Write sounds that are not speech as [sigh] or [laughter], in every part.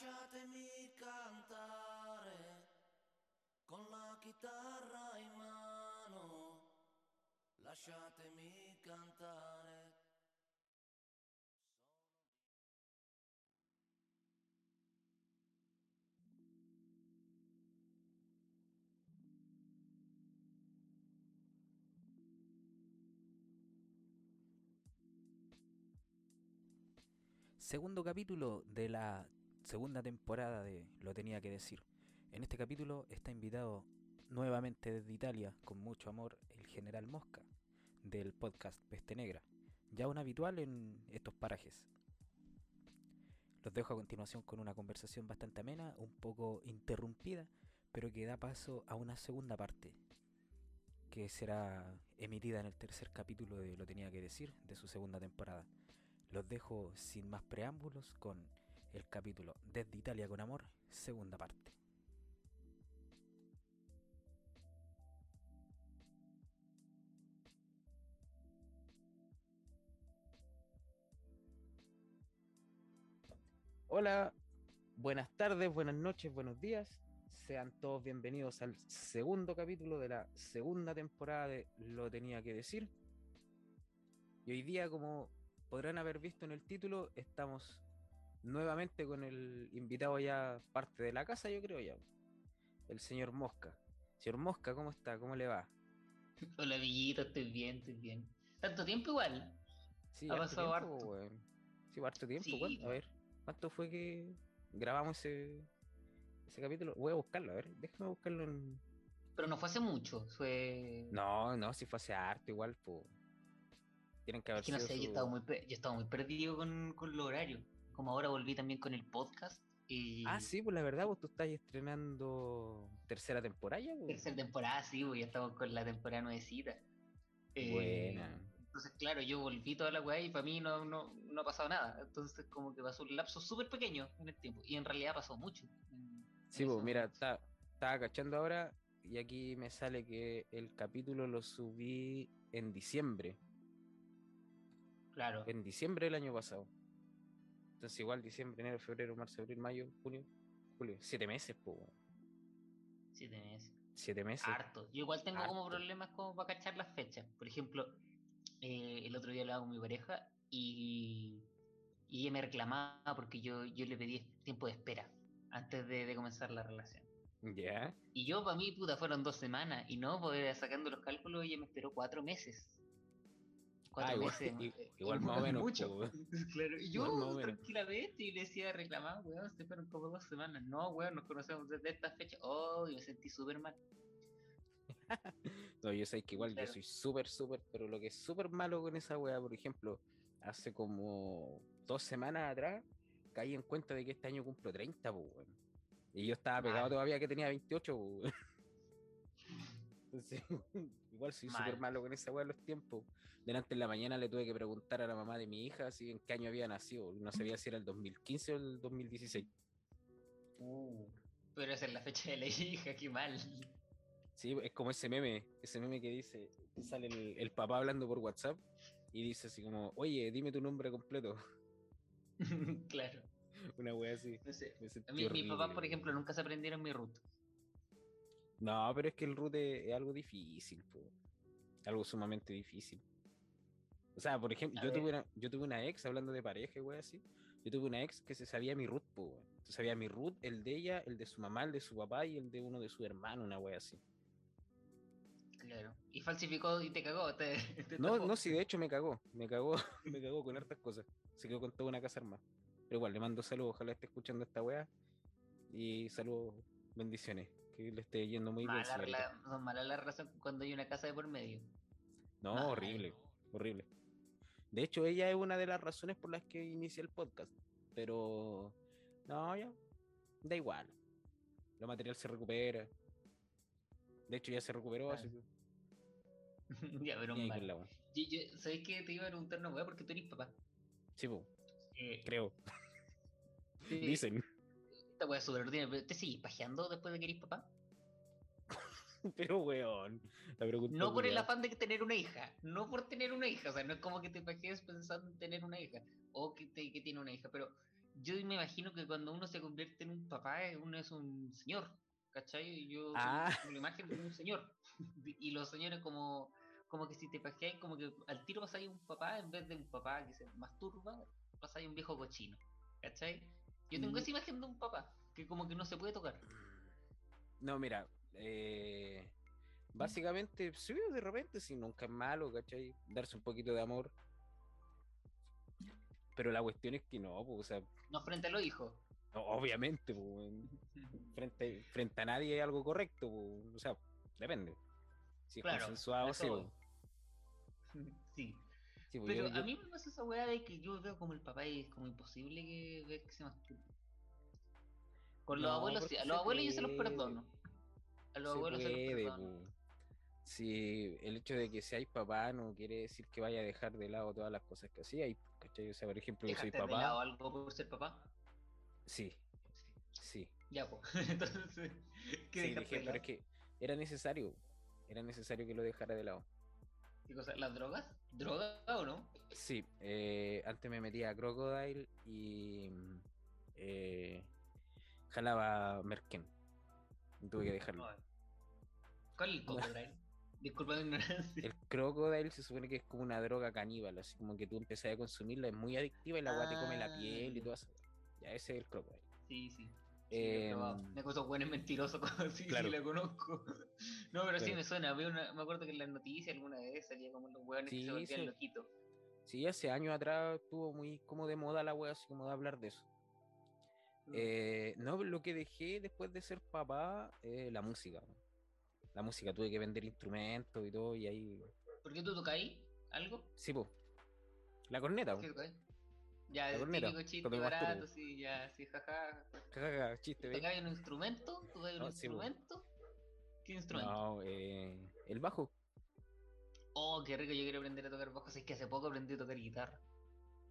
Lasciatemi cantare con la chitarra in mano. Lasciatemi cantare. Segundo capítulo de la segunda temporada de Lo tenía que decir. En este capítulo está invitado nuevamente desde Italia, con mucho amor, el general Mosca, del podcast Peste Negra, ya un habitual en estos parajes. Los dejo a continuación con una conversación bastante amena, un poco interrumpida, pero que da paso a una segunda parte, que será emitida en el tercer capítulo de Lo tenía que decir, de su segunda temporada. Los dejo sin más preámbulos con el capítulo Desde Italia con Amor, segunda parte. Hola, buenas tardes, buenas noches, buenos días. Sean todos bienvenidos al segundo capítulo de la segunda temporada de Lo tenía que decir. Y hoy día, como podrán haber visto en el título, estamos nuevamente con el invitado ya parte de la casa, yo creo ya. El señor Mosca. Señor Mosca, ¿cómo está? ¿Cómo le va? Hola, Villito, estoy bien, estoy bien. ¿Tanto tiempo igual? Sí, Ha pasado tiempo, harto. Sí, harto tiempo, Sí, ¿cuánto? A ver, ¿cuánto fue que grabamos ese, ese capítulo? Voy a buscarlo, a ver, déjame buscarlo en... Pero no fue hace mucho, fue... No, no, si fue hace harto igual, pues. Tienen que haber es que no sido sé, yo su- estaba muy, pe- yo estaba muy perdido con, con los horarios. Como ahora volví también con el podcast y... Ah, sí, pues la verdad, vos tú estás estrenando tercera temporada ya, pues. Tercera temporada, sí, pues ya estamos con la temporada nuevecita. Eh, Buena. Entonces, claro, yo volví toda la weá y para mí no, no, no ha pasado nada. Entonces, como que pasó un lapso súper pequeño en el tiempo. Y en realidad pasó mucho. Sí, pues mira, estaba cachando ahora y aquí me sale que el capítulo lo subí en diciembre, Claro. en diciembre del año pasado. Entonces igual diciembre, enero, febrero, marzo, abril, mayo, junio, julio, siete meses, pues. Siete meses. Siete meses. Harto. Yo igual tengo como problemas como para cachar las fechas. Por ejemplo, eh, el otro día hablaba con mi pareja y, y ella me reclamaba porque yo, yo le pedí tiempo de espera antes de, de comenzar la relación. Ya. Y yo, para mí, puta, fueron dos semanas. Y no, pues sacando los cálculos, ella me esperó cuatro meses. Cuatro Ah, igual- eh, igual más o menos, Mucho. [laughs] po, weón. claro. Y yo, tranquilamente, y le decía, reclamaba, weón, se fueron como dos semanas. No, weón, nos conocemos desde esta fecha. Oh, y me sentí súper mal. No, yo sé que igual Claro. yo soy súper, súper, pero lo que es súper malo con esa weá, por ejemplo, hace como dos semanas atrás caí en cuenta de que este año cumplo 30, pues, weón. Y yo estaba pegado todavía que tenía 28, pues, weón. Entonces, [laughs] igual soy súper Mal. malo con esa weá de los tiempos. Delante en la mañana le tuve que preguntar a la mamá de mi hija si en qué año había nacido. No sabía si era el 2015 o el 2016. Uh, pero esa es la fecha de la hija, qué mal. Sí, es como ese meme, ese meme que dice, que sale el, el papá hablando por WhatsApp y dice así como, oye, dime tu nombre completo. [laughs] claro, Una wea así. no sé. Me sentí A mí, mis papás, por ejemplo, nunca se aprendieron mi root. No, pero es que el root es, es algo difícil, po. algo sumamente difícil. O sea, por ejemplo, yo tuve, una, yo tuve una ex, hablando de pareja, wea así. Yo tuve una ex que se sabía mi root. Se sabía mi root, el de ella, el de su mamá, el de su papá y el de uno de sus hermanos, una wea así. Claro. Y falsificó y te cagó. Te, [laughs] te No, no, sí, de hecho me cagó, me cagó, [laughs] me cagó con hartas cosas. Se quedó con toda una casa armada. Pero igual, le mando saludos, ojalá esté escuchando esta weá. Y saludos, bendiciones, que le esté yendo muy bien. Mala son malas las relaciones cuando hay una casa de por medio. No, horrible, horrible. De hecho, ella es una de las razones por las que inicié el podcast. Pero, no, ya, da igual. Lo material se recupera. De hecho, ya se recuperó, Claro. así que. [laughs] ya, pero mal. la. Yo, yo, ¿Sabes que te iba a preguntar una weá? Porque tú eres papá. Sí, po, Eh, creo. [laughs] te- Dicen. Esta weá es súper ordinaria, pero ¿te seguís pajeando después de que eres papá? [laughs] Pero, weón. La pregunta No por el afán de tener una hija, no por tener una hija, o sea, no es como que te pajees pensando en tener una hija, o que, te, que tiene una hija, pero yo me imagino que cuando uno se convierte en un papá, eh, uno es un señor, ¿cachai? Yo Ah. tengo la imagen de un señor. [laughs] y los señores como, como que si te pajeáis, como que al tiro pasáis un papá, en vez de un papá que se masturba, pasáis un viejo cochino, ¿cachai? Yo tengo Mm. esa imagen de un papá, que como que no se puede tocar. No, mira, eh, básicamente, sí, de repente, sí, nunca es malo, ¿cachai? Darse un poquito de amor. Pero la cuestión es que no, pues, o sea, No frente a los hijos. no, obviamente, pues, frente, frente a nadie es algo correcto, pues, o sea, depende. Si es Claro, consensuado, sí, pues, [laughs] sí. Sí, pues, Pero yo- a mí me pasa esa weá de que yo veo como el papá y es como imposible que ver que se masturbe. Con los No, abuelos sí, a los abuelos yo se los puede. perdono. A los se abuelos se los puede, perdono. po. Si el hecho de que seáis papá no quiere decir que vaya a dejar de lado todas las cosas que hacíais, ¿cachai? O sea, por ejemplo, yo soy ¿Dejaste de papá. lado algo por ser papá? Sí, sí. Ya, pues. [laughs] Entonces, ¿qué Sí, pero es que era necesario. Era necesario que lo dejara de lado. ¿Qué cosa? ¿Las drogas? ¿Droga o no? Sí, eh, antes me metía a Crocodile y eh, jalaba Merken. Tuve que dejarlo. ¿Cuál es el cocodrilo? [laughs] Disculpa mi ignorancia. El Crocodile se supone que es como una droga caníbal, así como que tú empezás a consumirla, es muy adictiva y la agua te come la piel y Ah. todo eso. Ya, ese es el Crocodile. Sí, sí. Sí. Em, Me acuerdo bueno es mentiroso, [laughs] sí, claro. sí la conozco. [laughs] No, pero sí Claro. me suena. Una- me acuerdo que en las noticias alguna vez salía como los hueones que Sí, se volvían sí. loquitos. Sí, hace años atrás estuvo muy como de moda la wea, así como de hablar de eso. Mm. Eh, no, lo que dejé después de ser papá, eh, la música. La música, tuve que vender instrumentos y todo, y ahí. ¿Por qué tú tocáis algo? Sí, po. La corneta, po. ¿Qué tocáis? Ya, el típico chiste barato, sí, ya, sí, jaja. Ja, ja, ja, chiste. ¿Tocáis un instrumento? ¿Tocáis un instrumento? ¿Qué instrumento? No, eh, el bajo. Oh, qué rico, yo quiero aprender a tocar bajo. Es que hace poco aprendí a tocar guitarra.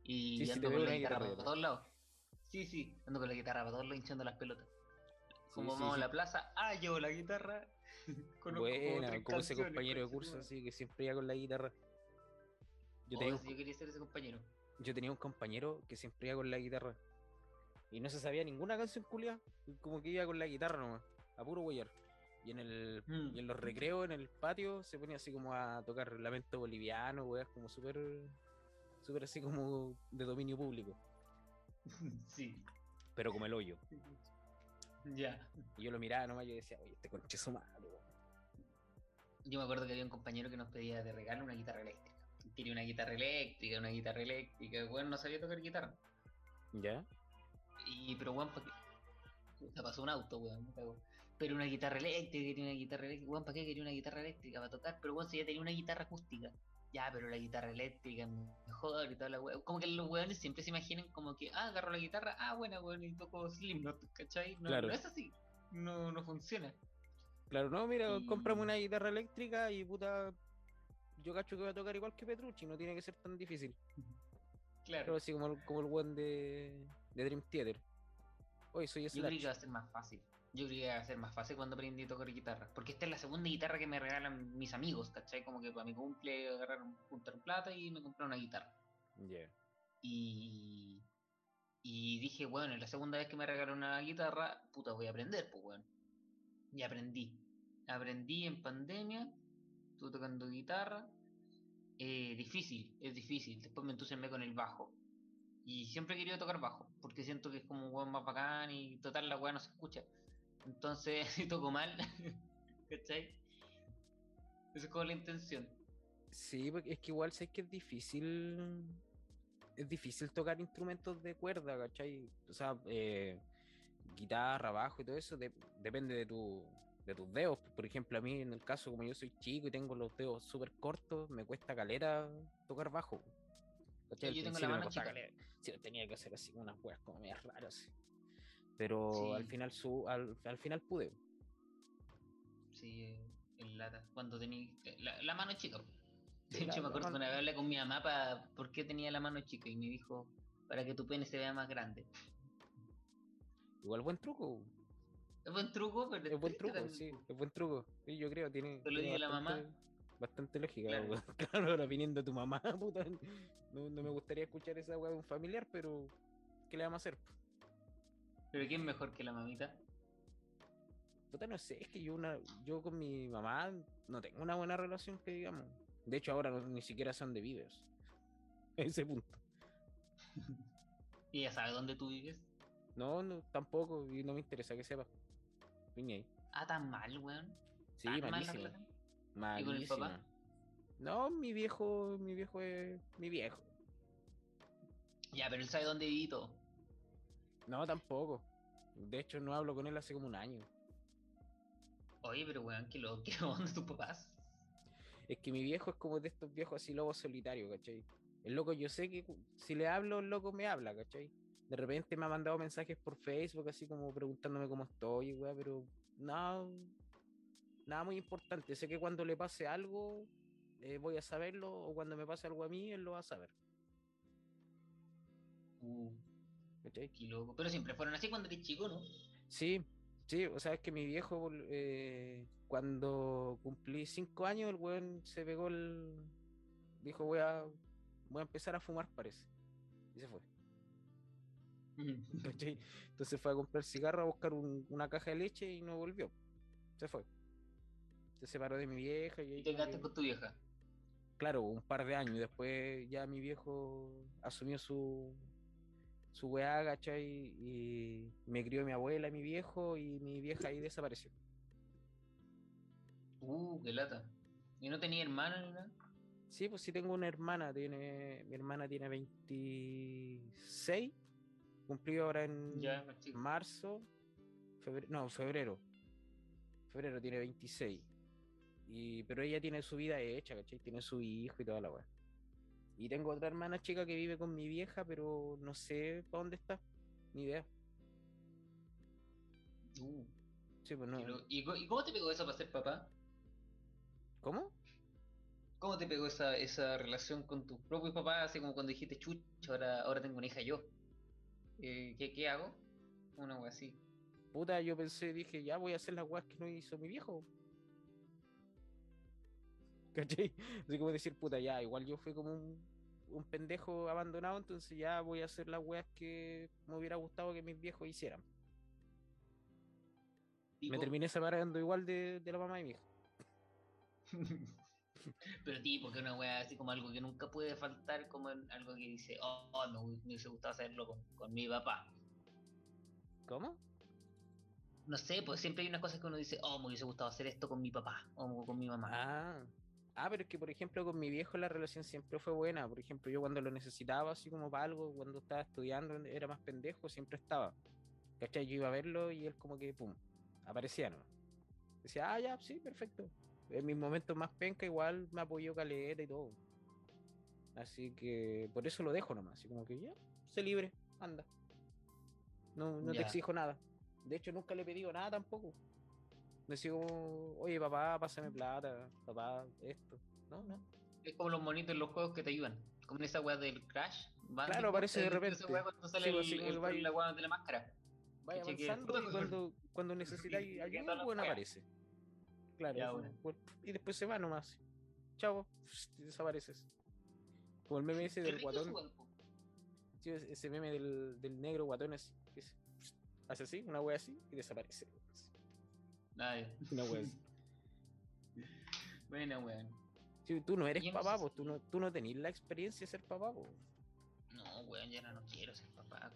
Y Sí, ando con la guitarra para todos lados. Sí, sí, ando con la guitarra para todos lados hinchando las pelotas. Como sí, vamos a la plaza, ah, llevo la guitarra. [laughs] Conozco como Buena, como ese compañero de curso, así que siempre iba con la guitarra. Yo tenía, Oh, yo quería ser ese compañero. Yo tenía un compañero que siempre iba con la guitarra. Y no se sabía ninguna canción culia. Como que iba con la guitarra nomás. A puro huellar. Y en el Mm. y en los recreos, en el patio, se ponía así como a tocar lamento boliviano, weas, como súper. súper así como de dominio público. [laughs] sí. Pero como el hoyo. Ya. Y yo lo miraba nomás y yo decía, oye, este madre, weón". Yo me acuerdo que había un compañero que nos pedía de regalo una guitarra eléctrica. Quería una guitarra eléctrica, una guitarra eléctrica. Bueno, no sabía tocar guitarra. ¿Ya? Y, pero weón, ¿para qué? Se pasó un auto, weón. Pero una guitarra eléctrica, quería una guitarra eléctrica. Weón, ¿para qué quería una guitarra eléctrica? Para tocar, pero weón, si ya tenía una guitarra acústica. Ya, pero la guitarra eléctrica es mejor y toda la weón. Como que los weones siempre se imaginan como que, ah, agarro la guitarra, ah, buena, weón, y toco Slipknot, ¿cachai? No, Claro. no es así. No, no funciona. Claro, no, mira, Y- cómprame una guitarra eléctrica y puta. Yo cacho que voy a tocar igual que Petrucci, no tiene que ser tan difícil. Claro. Pero así como el, como el buen de, de Dream Theater. Hoy soy Yo creo que Slash. va a ser más fácil. Yo creo que va a ser más fácil cuando aprendí a tocar guitarra. Porque esta es la segunda guitarra que me regalan mis amigos, ¿cachai? Como que para mi cumple agarraron juntaron plata y me compraron una guitarra. Ya. Y, y dije, bueno, la segunda vez que me regalaron una guitarra, puta, voy a aprender, pues, bueno. Y aprendí. Aprendí en pandemia, estuve tocando guitarra. Eh, difícil, es difícil. Después me entusiasmé con el bajo. Y siempre he querido tocar bajo, porque siento que es como un weón más bacán y total la weá no se escucha. Entonces, [laughs] si toco mal, [laughs] ¿cachai? Esa es como la intención. Sí, porque es que igual sé que es difícil. Es difícil tocar instrumentos de cuerda, ¿cachai? O sea, eh, guitarra, bajo y todo eso de- depende de tu de tus dedos. Por ejemplo, a mí en el caso como yo soy chico y tengo los dedos súper cortos, me cuesta caleta tocar bajo. Yo tengo la mano chica. Sí, tenía que hacer así unas weas como medias raras. Pero al final su, al, al final pude. Sí, eh, en lata. Cuando tenía la, la mano chica. [laughs] De la- hecho, me la acuerdo una vez hablé con mi mamá para por qué tenía la mano chica y me dijo, para que tu pene se vea más grande. Igual buen truco. Es buen truco, pero Es buen truco, también, sí, es buen truco. Sí, yo creo, tiene. ¿Te lo tiene dice la mamá? bastante- lógica, Claro. weón. [laughs] Claro, ahora viniendo tu mamá, [laughs] puta. No, no me gustaría escuchar esa weá de un familiar, pero ¿qué le vamos a hacer? Pero ¿quién mejor que la mamita? Puta, no sé, es que yo, una, yo con mi mamá no tengo una buena relación que digamos. De hecho, ahora no- ni siquiera son de videos. [laughs] Ese punto. ¿Y ella sabe dónde tú vives? No, no, tampoco, y no me interesa que sepa. Ah, tan mal, weón. Sí, Tan mal malísimo. ¿Y con el papá? No, mi viejo, mi viejo es mi viejo. Ya, pero él sabe dónde viví todo. No, tampoco. De hecho, no hablo con él hace como un año. Oye, pero weón, ¿qué lo qué onda tus papás? Es que mi viejo es como de estos viejos así lobos solitarios, ¿cachai? El loco, yo sé que si le hablo, el loco me habla, ¿cachai? De repente me ha mandado mensajes por Facebook, así como preguntándome cómo estoy, weá, pero nada, nada muy importante. Sé que cuando le pase algo, eh, voy a saberlo, o cuando me pase algo a mí, él lo va a saber, Uh, ¿cachai? qué loco. Pero siempre fueron así cuando eres chico, ¿no? Sí, sí, o sea, es que mi viejo, eh, cuando cumplí cinco años, el weón se pegó el. Dijo, voy a, voy a empezar a fumar, parece. Y se fue. [laughs] Entonces fue a comprar cigarro, a buscar un- una caja de leche y no volvió. Se fue. Se separó de mi vieja y Y te quedaste que- con tu vieja. claro, un par de años. Después ya mi viejo asumió su su weá, ¿cachai? Y me crió mi abuela y mi viejo y mi vieja ahí desapareció. Uh, qué lata. ¿Y no tenía hermana ni nada? Sí, pues sí tengo una hermana, tiene, mi hermana tiene 26, cumplió ahora en Ya, marzo, febrero, no, febrero, febrero tiene 26, y, pero ella tiene su vida hecha, ¿cachai? Tiene su hijo y toda la weá. Y tengo otra hermana chica que vive con mi vieja, pero no sé para dónde está, ni idea. Uh, Sí, pues no. qué lo- ¿Y, co- y cómo te pegó eso para ser papá? ¿Cómo? ¿Cómo te pegó esa, esa relación con tus propios papás? Así como cuando dijiste, chucha, ahora, ahora tengo una hija yo. Eh, ¿qué, ¿Qué hago? Una wea así. Puta, yo pensé, dije, ya voy a hacer las weas que no hizo mi viejo. ¿Cachai? Así como decir, puta, ya, igual yo fui como un, un pendejo abandonado, entonces ya voy a hacer las weas que me hubiera gustado que mis viejos hicieran. Me terminé separando igual de, de la mamá de mi hija. [laughs] [laughs] Pero tipo, que una wea así como algo que nunca puede faltar, como en algo que dice, oh, oh, me hubiese gustado hacerlo con, con mi papá. ¿Cómo? No sé, pues siempre hay unas cosas que uno dice, oh, me hubiese gustado hacer esto con mi papá o con mi mamá. Ah. Ah, pero es que, por ejemplo, con mi viejo la relación siempre fue buena. Por ejemplo, yo cuando lo necesitaba, así como para algo, cuando estaba estudiando, era más pendejo, siempre estaba. ¿Cachai? Yo iba a verlo y él como que, pum, aparecía, ¿no? Decía, ah, ya, sí, perfecto. En mis momentos más penca igual me apoyó caleta y todo. Así que por eso lo dejo nomás. Así como que ya, sé libre, anda. No, no te exijo nada. De hecho, nunca le he pedido nada tampoco. No decía como, oye papá, pásame plata, papá, esto. No, no. Es como los monitos en los juegos que te ayudan. Como en esa weá del Crash. Claro, aparece de ¿has visto repente. Esa weá cuando sale Sí, el, pues, sí, el- el la weá de la máscara. Vaya avanzando y [laughs] cuando, cuando necesitáis ayuda, bueno, weas. aparece. Claro, Ya, bueno. y después se va nomás. Chavo, desapareces. Como el meme ese del guatón. Sí, ese meme del, del negro guatón así, que se- hace así, una wea así, y desaparece. Ah, ya. [laughs] Una wea así. Buena weón. Sí, tú no eres papá, tú no, tú no tenés la experiencia de ser papá. No, weón, ya no, no quiero ser papá.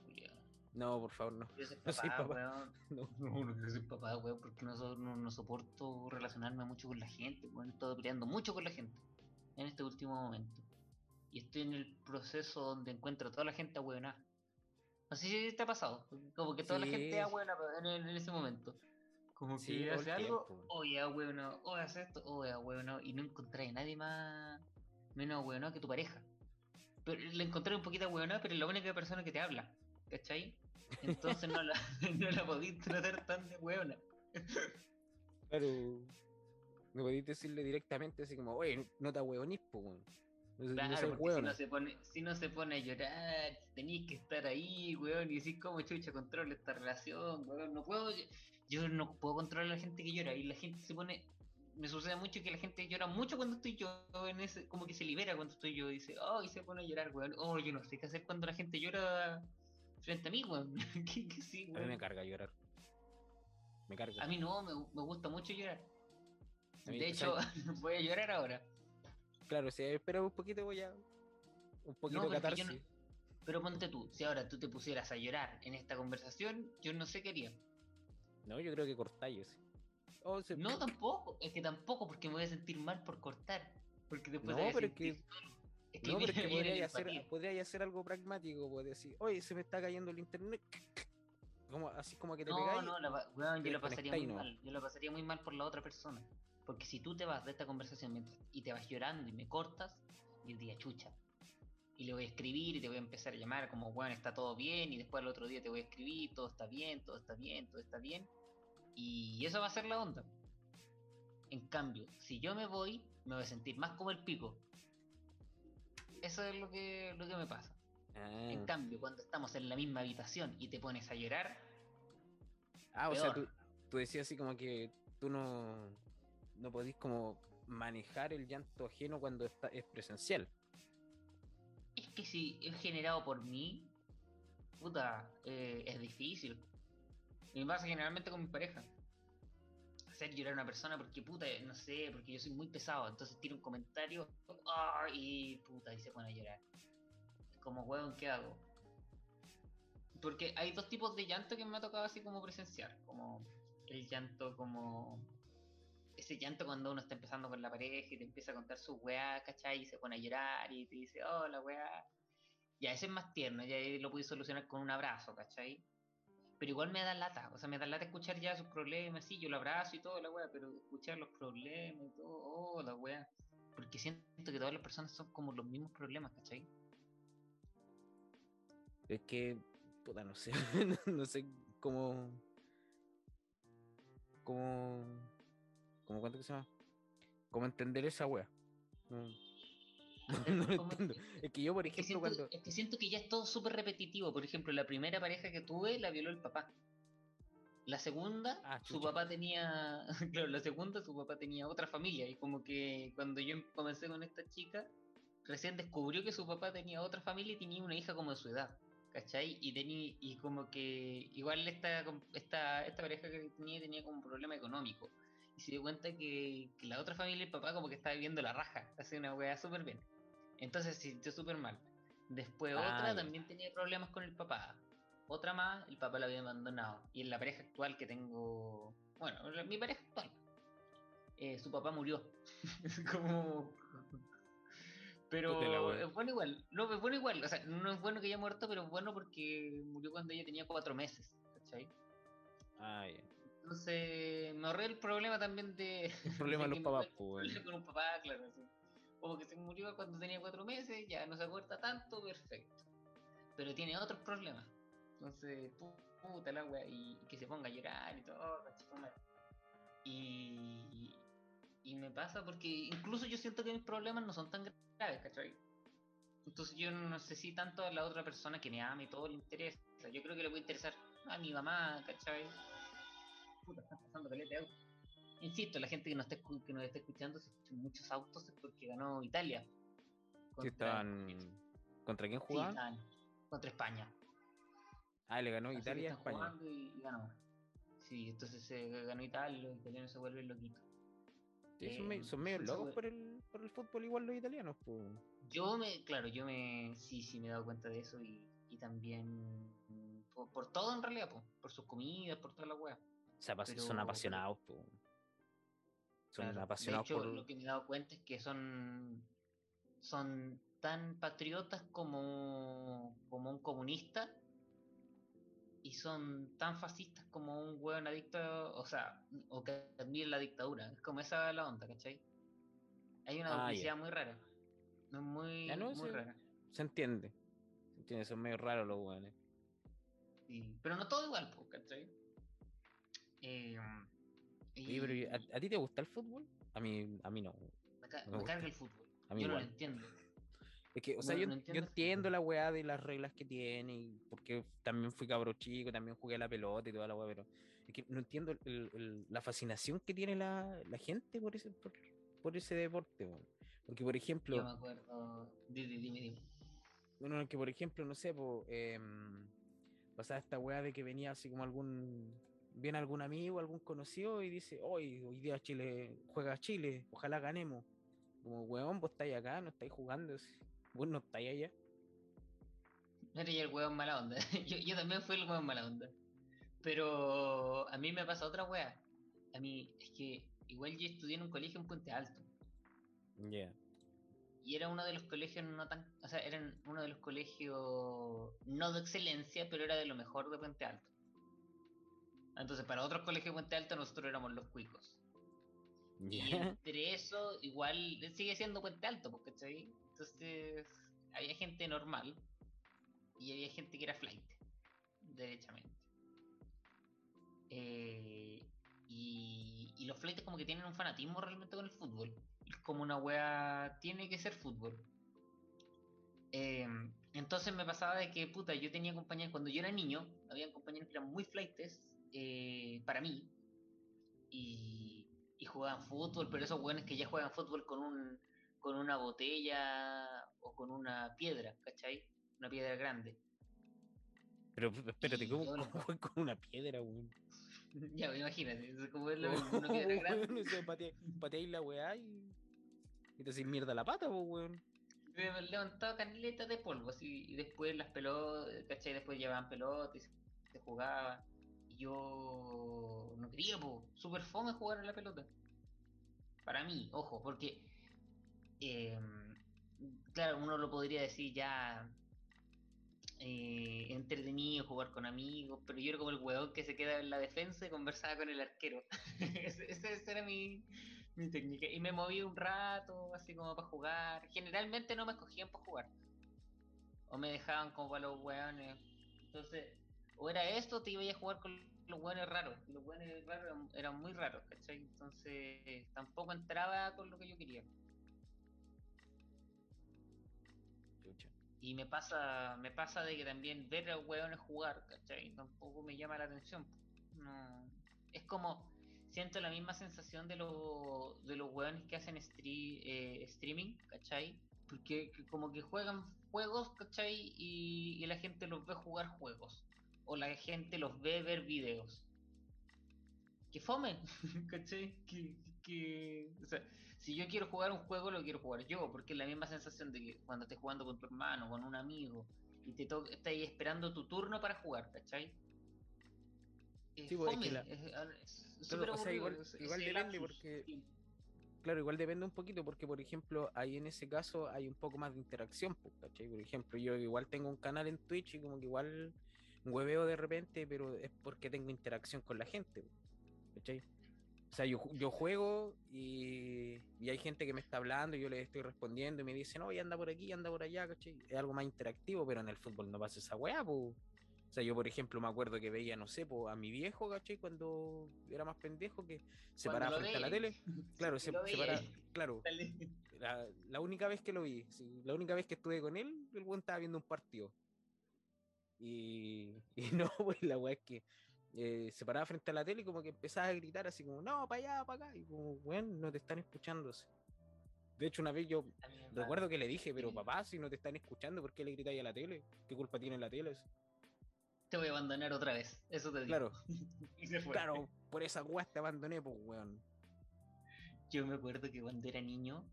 No, por favor, no. [laughs] No soy papá, papá. weón. No. [laughs] No, no quiero ser papá, weón, porque no, so- no, no soporto relacionarme mucho con la gente, weón. He estado peleando mucho con la gente en este último momento. Y estoy en el proceso donde encuentro a toda la gente a No sé si te ha pasado, como que toda la gente Sí. a en, en, en ese momento. Como que Sí, hace algo, oye, a hueono, oye, hace esto, oye, a hueono, y no encontré a nadie más menos a hueono que tu pareja. Pero le encontré un poquito a hueono, pero es la única persona que te habla, ¿cachai? Entonces no la, [laughs] no la podís tratar tan de hueona. Claro. No podéis decirle directamente así como, oye, no te hueonís, pues, weón. No, no Claro, porque si no, se pone, si no se pone a llorar, tenéis que estar ahí, weón, y decir cómo chucha controla esta relación, weón. No puedo, yo, yo no puedo controlar a la gente que llora, y la gente se pone. Me sucede mucho que la gente llora mucho cuando estoy yo, en ese, como que se libera cuando estoy yo, y dice, oh, y se pone a llorar, weón. Oh, yo no sé qué hacer cuando la gente llora frente a mí, weón. [laughs] ¿Qué- qué sí, A mí me carga llorar. Me carga. A mí no, me, me gusta mucho llorar. Mí, De hecho, [laughs] voy a llorar ahora. Claro, si espera un poquito voy a... Un poquito catarsis. no- Pero ponte tú, si ahora tú te pusieras a llorar en esta conversación, yo no sé qué haría. No, yo creo que cortallo, sí. Oh, se- No, tampoco, es que tampoco, porque me voy a sentir mal por cortar. Porque después No, a pero es sentir que- solo. Es No, pero es que [laughs] podría hacer, podría hacer algo pragmático, puede decir, oye, se me está cayendo el internet. [laughs] Como, así como que te No, pegáis. no, la, te yo la pasaría muy mal. Yo la pasaría muy mal por la otra persona. Porque si tú te vas de esta conversación mientras, y te vas llorando y me cortas, yo diría chucha. Y le voy a escribir y te voy a empezar a llamar como, bueno, está todo bien. Y después al otro día te voy a escribir, todo está bien, todo está bien, todo está bien. Y eso va a ser la onda. En cambio, si yo me voy, me voy a sentir más como el pico. Eso es lo que, lo que me pasa. En Ah, cambio, cuando estamos en la misma habitación y te pones a llorar, Ah, o sea, tú decías así como que tú no, no podís como manejar el llanto ajeno cuando está, es presencial. Es que si es generado por mí, puta, eh, es difícil. Y me pasa generalmente con mi pareja. Llorar a una persona porque, puta, no sé, porque yo soy muy pesado. Entonces tiro un comentario ¡ah! y, puta, y se pone a llorar. Como, huevón, ¿qué hago? Porque hay dos tipos de llanto que me ha tocado así como presenciar. Como el llanto como... Ese llanto cuando uno está empezando con la pareja y te empieza a contar su weá, ¿cachai? Y se pone a llorar y te dice, hola weá. Ya, ese es más tierno, ya lo pude solucionar con un abrazo, ¿cachai? Pero igual me da lata, o sea, me da lata escuchar ya sus problemas, sí, yo lo abrazo y todo, la weá, pero escuchar los problemas y todo, oh, la weá. Porque siento que todas las personas son como los mismos problemas, ¿cachai? Es que, puta, no sé, [laughs] no sé cómo, cómo, cómo cuánto que se llama, cómo entender esa wea. No, [laughs] no [laughs] lo ¿Cómo entiendo. entiendes? Es que yo, por Es que, ejemplo, siento, cuando... es que siento que ya es todo súper repetitivo. Por ejemplo, la primera pareja que tuve la violó el papá. La segunda, Ah, su papá tenía. [laughs] Claro, la segunda, su papá tenía otra familia. Y como que cuando yo comencé con esta chica, recién descubrió que su papá tenía otra familia y tenía una hija como de su edad. ¿Cachai? Y, tenía, y como que igual esta, esta, esta pareja que tenía tenía como un problema económico. Y se dio cuenta que, que la otra familia, el papá, como que estaba viviendo la raja. Hace una weá súper bien. Entonces se sintió súper mal. Después Ah, otra ya. también tenía problemas con el papá. Otra más, el papá la había abandonado. Y en la pareja actual que tengo, bueno, la- mi pareja actual, eh, su papá murió. [laughs] Como... Pero es bueno igual, no, es bueno igual, o sea, no es bueno que haya muerto, pero es bueno porque murió cuando ella tenía cuatro meses, ¿cachai? Ah, ya. Entonces me ahorré el problema también de... El problema de los papás, pues, con un papá, claro, sí. Como que se murió cuando tenía cuatro meses, ya no se acuerda tanto, perfecto. Pero tiene otros problemas. Entonces, pu- puta la wea, y, y que se ponga a llorar y todo, y, y me pasa porque incluso yo siento que mis problemas no son tan graves, ¿cachai? Entonces yo no sé si tanto a la otra persona que me ama y todo le interesa. Yo creo que le puede interesar a mi mamá, ¿cachai? Puta, están pasando caleta de autos. Insisto, la gente que nos, está, que nos está escuchando, si escuchan muchos autos porque ganó Italia. Sí, Contra- estaban... ¿Contra quién Sí, jugaban? estaban contra España. Ah, le ganó Así Italia a España. jugando y, y ganó. Sí, entonces se ganó Italia y los italianos se vuelven loquitos. Sí, son, Eh, son medio son locos por el, por el fútbol igual los italianos, pues. Yo me, claro, yo me, sí, sí me he dado cuenta de eso y, y también por, por todo en realidad, po, por sus comidas, por toda la wea. Son apasionados. Son Claro, apasionados de hecho, por... lo que me he dado cuenta es que son, son tan patriotas como, como un comunista y son tan fascistas como un hueón adicto, o sea, o que admira la dictadura. Es como esa la onda, ¿cachai? Hay una Ah, duplicidad muy rara. No es muy, no, muy rara. Se entiende. Se entiende, son medio raros los weones. Sí, pero no todo igual, ¿cachai? Eh, Oye, pero y ¿a, a ti te gusta el fútbol? A mí, a mí no. me, ca- me me gusta. carga el fútbol. A mí Yo no lo entiendo. Es que, o sea, No- yo, no entiendo la weá de las reglas que tiene, y porque también fui cabro chico, también jugué a la pelota y toda la weá, pero es que no entiendo el- el- el- la fascinación que tiene la, la gente por ese, por, por ese deporte, weón. Porque, por ejemplo, Yo me acuerdo. Dime, dime, dime. Bueno, que por ejemplo, no sé, po, em, pasaba esta weá de que venía así como algún. Viene algún amigo, algún conocido y dice: Hoy, hoy día Chile juega Chile, ojalá ganemos. Como, weón, vos estáis acá, no estáis jugando. Vos no estáis allá. Era ya el weón mala onda. [laughs] yo, yo también fui el weón mala onda. Pero a mí me pasa otra wea. A mí, es que igual yo estudié en un colegio en Puente Alto. Ya. Y era uno de los colegios no tan. O sea, eran uno de los colegios no de excelencia, pero era de lo mejor de Puente Alto. Entonces, para otros colegios de Puente Alto, nosotros éramos los cuicos. Y entre eso, igual sigue siendo Puente Alto, porque ¿cachai? Entonces, había gente normal y había gente que era flight, derechamente. Eh, y, y los flights como que tienen un fanatismo realmente con el fútbol. Es como una wea, tiene que ser fútbol. Eh, entonces me pasaba de que, puta, yo tenía compañeros, cuando yo era niño, había compañeros que eran muy flightes eh, para mí. Y, y jugaban fútbol, pero esos weones que ya juegan fútbol con un con una botella o con una piedra, ¿cachai? Una piedra grande. Pero espérate, ¿cómo, cómo juegan con una piedra, weón? [laughs] ya, imagínate, es como es lo mismo, una piedra grande. Patea- pateáis la weá y. Y te hacís mierda la pata, pues, weón. Le- levantaba caneletas de polvo así, y después las pelotas, ¿cachai? Después llevaban pelotas y se, se jugaba. Yo no quería, po, super fome jugar a la pelota. Para mí, ojo, porque eh, claro, uno lo podría decir ya eh, entretenido, jugar con amigos, pero yo era como el hueón que se queda en la defensa y conversaba con el arquero. [laughs] Esa esa era mi, mi técnica. Y me moví un rato, así como para jugar. Generalmente no me escogían para jugar. O me dejaban como para los hueones. Entonces, o era esto, te iba a jugar con los hueones raros. Y los hueones raros eran, eran muy raros, ¿cachai? Entonces, tampoco entraba con lo que yo quería. Y me pasa, me pasa de que también ver a hueones jugar, ¿cachai? Tampoco me llama la atención. No. Es como, siento la misma sensación de, lo- de los hueones que hacen eh, streaming, ¿cachai? Porque que como que juegan juegos, ¿cachai? Y, y la gente los ve jugar juegos. O la gente los ve ver videos. Que fome, [laughs] ¿cachai? Que, que, o sea, si yo quiero jugar un juego, lo quiero jugar yo, porque es la misma sensación de que cuando estés jugando con tu hermano, con un amigo, y te estás ahí esperando tu turno para jugar, ¿cachai? Es Sí, pues, es que fome, la- es- es Claro, súper o sea, aburrido, igual- depende, porque- sí. Claro, igual depende un poquito, porque por ejemplo, ahí en ese caso hay un poco más de interacción, pues, ¿cachai? Por ejemplo, yo igual tengo un canal en Twitch y como que igual hueveo de repente, pero es porque tengo interacción con la gente, ¿cachai? O sea, yo, yo juego y, y hay gente que me está hablando y yo le estoy respondiendo y me dicen, oye, anda por aquí, anda por allá, ¿cachai? Es algo más interactivo, pero en el fútbol no pasa esa weá, pues. O sea, yo por ejemplo me acuerdo que veía, no sé, pues, a mi viejo, ¿cachai? Cuando era más pendejo, que se Cuando paraba frente a la tele. [laughs] Claro, se, se veis, para, claro, la, la única vez que lo vi, sí, la única vez que estuve con él, el buen estaba viendo un partido. Y, [laughs] y no, pues la weá es que eh, se paraba frente a la tele y como que empezaba a gritar así como, no, para allá, para acá. Y como, weón, no te están escuchando. así. De hecho, una vez yo recuerdo que le dije, pero papá, si no te están escuchando, ¿por qué le gritáis a la tele? ¿Qué culpa tiene la tele? Te voy a abandonar otra vez, eso te digo. Claro, [laughs] Y se fue. claro, por esa weá te abandoné, pues weón. Yo me acuerdo que cuando era niño,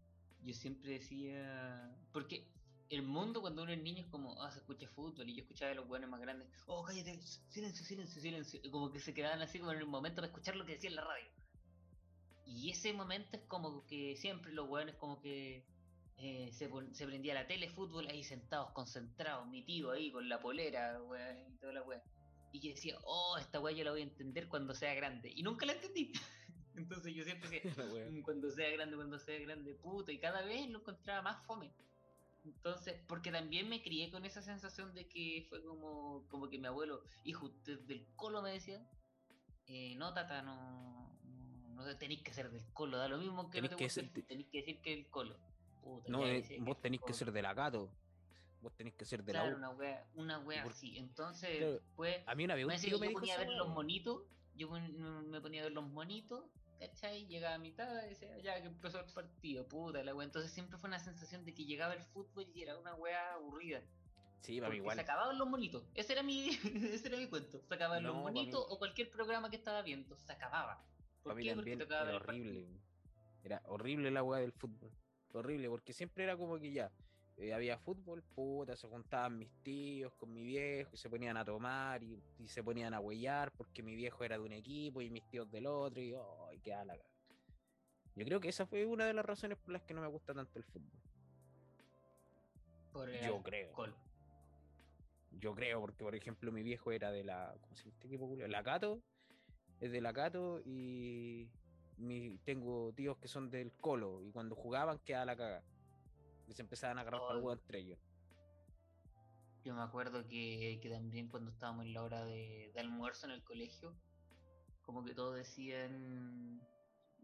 yo siempre decía. Porque el mundo cuando uno es niño es como, ah, se escucha fútbol. Y yo escuchaba a los buenos más grandes, oh, cállate, silencio, silencio, silencio. Y como que se quedaban así como en el momento de escuchar lo que decía en la radio. Y ese momento es como que siempre los buenos como que eh, se, se prendía la tele, fútbol, ahí sentados, concentrados, mi tío ahí con la polera, weón, y toda la weá. Y yo decía, oh, esta weá yo la voy a entender cuando sea grande. Y nunca la entendí. [laughs] Entonces yo siempre decía, [laughs] cuando sea grande, cuando sea grande, puta, y cada vez lo encontraba más fome. Entonces, porque también me crié con esa sensación de que fue como, como que mi abuelo, hijo, usted del colo me decía, eh, no, tata, no, no, no tenéis que ser del colo, da lo mismo que Tenés no te que ser- fútbol, tenéis que decir que el colo. Puta, No, eh, vos el tenéis que ser de la gato. Vos tenés que ser de Claro, la una wea, una wea por- así. Entonces, Claro, pues, A mí una vez un me, me yo dijo ponía a ver los monitos, yo me ponía a ver los monitos, ¿cachai? Llegaba a mitad decía, ya que empezó el partido, puta la wea. Entonces siempre fue una sensación de que llegaba el fútbol y era una wea aburrida. Sí, para mí igual. se acababan los monitos. Ese era mi, [laughs] ese era mi cuento. Se acababan los No, monitos o cualquier programa que estaba viendo. Se acababa. ¿Por Para mí qué? Porque tocaba era horrible. Era horrible la weá del fútbol. Horrible, porque siempre era como que ya. Eh, había fútbol, puta, se juntaban mis tíos con mi viejo y se ponían a tomar y, y se ponían a huellar porque mi viejo era de un equipo y mis tíos del otro y ay, qué la cagada. Yo creo que esa fue una de las razones por las que no me gusta tanto el fútbol. Por el Yo creo. Yo creo, porque por ejemplo mi viejo era de la. ¿Cómo se llama este equipo? La Cato. Es de la Cato y mi, tengo tíos que son del Colo y cuando jugaban quedaba la caga. Y se empezaban a agarrar para Ay. entre ellos. Yo me acuerdo que, que también cuando estábamos en la hora de, de almuerzo en el colegio, como que todos decían.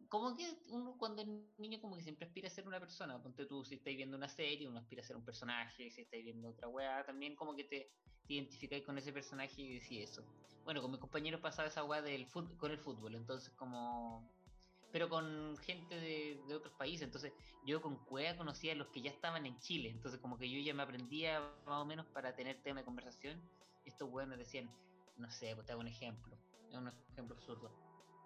Como que uno cuando es niño como que siempre aspira a ser una persona. Ponte tú, si estáis viendo una serie, uno aspira a ser un personaje, si estáis viendo otra weá, también como que te, te identificáis con ese personaje y decís eso. Bueno, con mis compañeros pasaba esa weá del fut- con el fútbol, entonces como... Pero con gente de, de otros países, entonces yo con Cuea conocía a los que ya estaban en Chile, entonces como que yo ya me aprendía más o menos para tener tema de conversación. Estos weones decían, no sé, pues te hago un ejemplo, un ejemplo absurdo.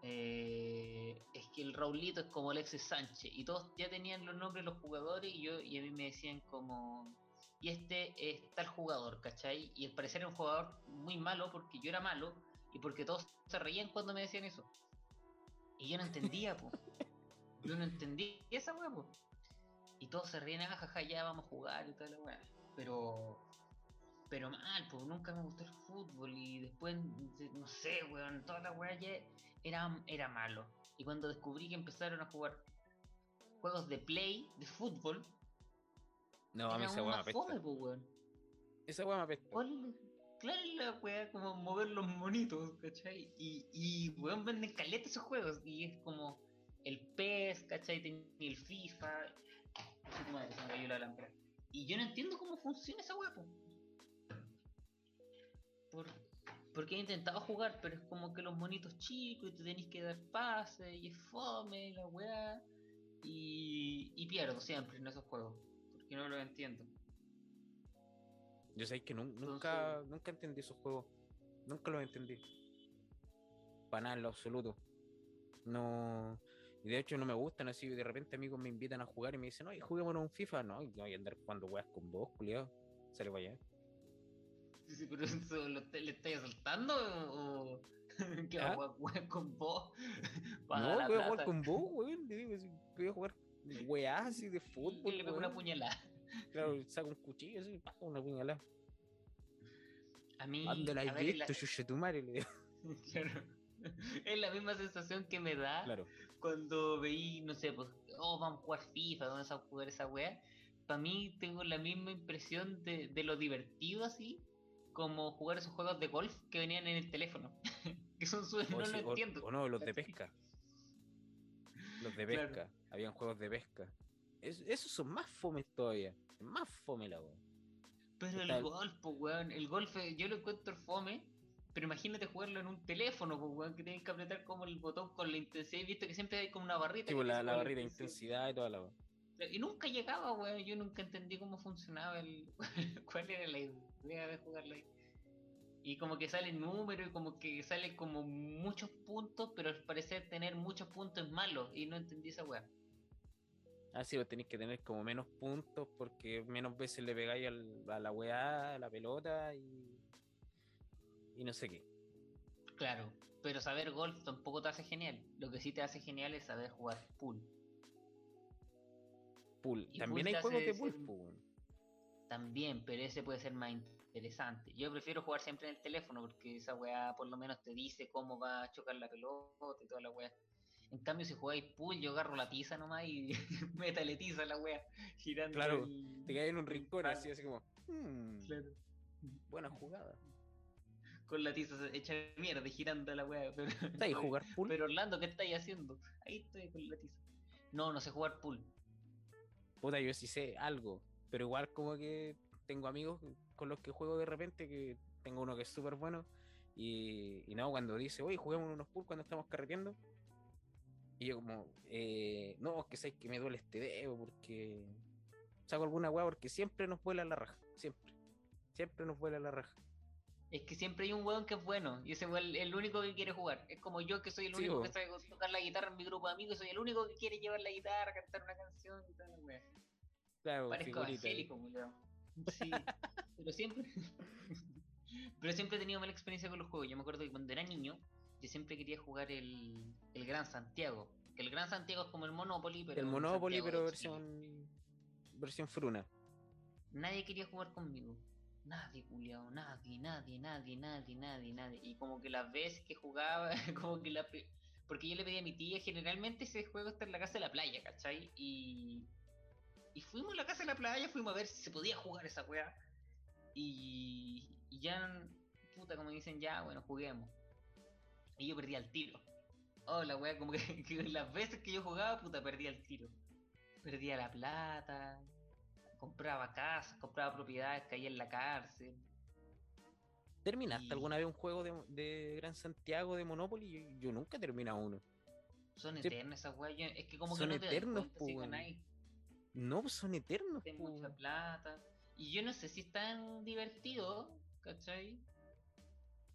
Eh, es que el Raulito es como Alexis Sánchez y todos ya tenían los nombres de los jugadores y yo y a mí me decían como y este es tal jugador, ¿cachai? Y al parecer era un jugador muy malo porque yo era malo y porque todos se reían cuando me decían eso. Y yo no entendía, po. Yo no entendía esa weá, po. Y todos se reían, ah, jaja, ya vamos a jugar y toda la weá. Pero pero mal, pues nunca me gustó el fútbol y después, no sé, weón, toda la weá ya era, era malo. Y cuando descubrí que empezaron a jugar juegos de play, de fútbol, No, a mí esa weá me apesta. fome, pues, weón. Esa weá me apesta. ¿Cuál? Claro, la weá, como mover los monitos, ¿cachai? Y, y weón, venden caleta esos juegos. Y es como el PES, ¿cachai? Tenía el FIFA. La lámpara. Y yo no entiendo cómo funciona esa weá, po. Por, porque he intentado jugar, pero es como que los monitos chicos y te tenéis que dar pases y es fome la weá. Y, y pierdo siempre en esos juegos. Porque no los entiendo. Yo sé que nun- nunca, nunca entendí esos juegos. Nunca los entendí. Para nada en lo absoluto. No. Y de hecho no me gustan así. De repente amigos me invitan a jugar y me dicen, oye, juguemos un FIFA. No, y no voy a andar jugando weas con vos, culiado. Sale para allá. Sí, sí, pero eso lo te- le estáis asaltando o [laughs] que ¿Ah? a jugar- jugar con vos [laughs] para No, voy a jugar con vos, weón. Le digo, así, voy a jugar weas así de y fútbol. le pego una puñalada. Claro, saco un cuchillo así, pa, una puñalada. A mí, ¿Dónde la la- visto, madre? Le digo. [laughs] claro, es la misma sensación que me da Claro. cuando veí, no sé, pues, oh, vamos a jugar FIFA, vamos a jugar esa wea. Para mí tengo la misma impresión de, de lo divertido así, como jugar esos juegos de golf que venían en el teléfono. [laughs] que son su... O, no sí, lo o- entiendo. o no, los de pesca. [laughs] Los de Claro. pesca. Habían juegos de pesca. Es- esos son más fomes todavía. Más fome la wea. Pero Está- el golf, pues, weón, el golf eh, yo lo encuentro fome, pero imagínate jugarlo en un teléfono, pues, weón, que tienes que apretar como el botón con la intensidad. Y visto que siempre hay como una barrita. Tipo que la, la barrita de intensidad y toda la wea. Y nunca llegaba, weón, yo nunca entendí cómo funcionaba el. [laughs] cuál era la idea de jugarlo ahí. Y como que sale el número y como que sale como muchos puntos, pero al parecer tener muchos puntos es malo. Y no entendí esa weá. Ah, sí, vos tenéis que tener como menos puntos porque menos veces le pegáis al- a la weá, a la pelota y. Y no sé qué. Claro, pero saber golf tampoco te hace genial. Lo que sí te hace genial es saber jugar pool. Pool. Y También pool hay juegos de pool, ser- po, weón. También, pero ese puede ser más interesante. Yo prefiero jugar siempre en el teléfono porque esa weá por lo menos te dice cómo va a chocar la pelota y toda la weá. En cambio, si jugáis pool, yo agarro la tiza nomás y [laughs] me taletiza la weá girando. Claro, el- Te caes en un rincón así, así como. "Hmm, Claro. buena jugada. Con la tiza se echa mierda girando la weá. Pero, ¿Está ahí [laughs] jugar pool? pero Orlando, ¿qué estáis haciendo? Ahí estoy con la tiza. No, no sé jugar pool. Puta, yo sí sé algo, pero igual como que tengo amigos con los que juego de repente, que tengo uno que es súper bueno, y, y no, cuando dice, oye, juguemos unos pool cuando estamos carreteando, y yo como, eh, no, que sabes que me duele este dedo, porque saco alguna weá, porque siempre nos vuela la raja, siempre. Siempre nos vuela la raja. Es que siempre hay un weón que es bueno y ese weón es el único que quiere jugar. Es como yo que soy el Sí, único bo. que sabe tocar la guitarra en mi grupo de amigos, soy el único que quiere llevar la guitarra, cantar una canción y la wea. Claro, Parezco weón. Sí, pero siempre. [laughs] pero siempre he tenido mala experiencia con los juegos. Yo me acuerdo que cuando era niño, yo siempre quería jugar el, el Gran Santiago. Que el Gran Santiago es como el Monopoly, pero. El Monopoly, Santiago pero Chile. versión. versión fruna. Nadie quería jugar conmigo. Nadie, culiao, nadie, nadie, nadie, nadie, nadie, nadie. Y como que las veces que jugaba, [laughs] como que la... Porque yo le pedí a mi tía, generalmente ese juego está en la casa de la playa, ¿cachai? Y... Y fuimos a la casa de la playa, fuimos a ver si se podía jugar esa weá. Y... Y ya, puta, como dicen, ya, bueno, juguemos. Y yo perdí al tiro. Oh, la weá, como que, [laughs] que las veces que yo jugaba, puta, perdí al tiro. Perdía la plata, compraba casas, compraba propiedades, caía en la cárcel. ¿Terminaste Y- alguna vez un juego de, de Gran Santiago de Monopoly? Yo, yo nunca he terminado uno. Son Sí. eternas esas weas. yo- Es que como Son que no te das eternos, cuenta si ganáis, No, pues son eternos. po. mucha plata. Y yo no sé si es tan divertido, ¿cachai?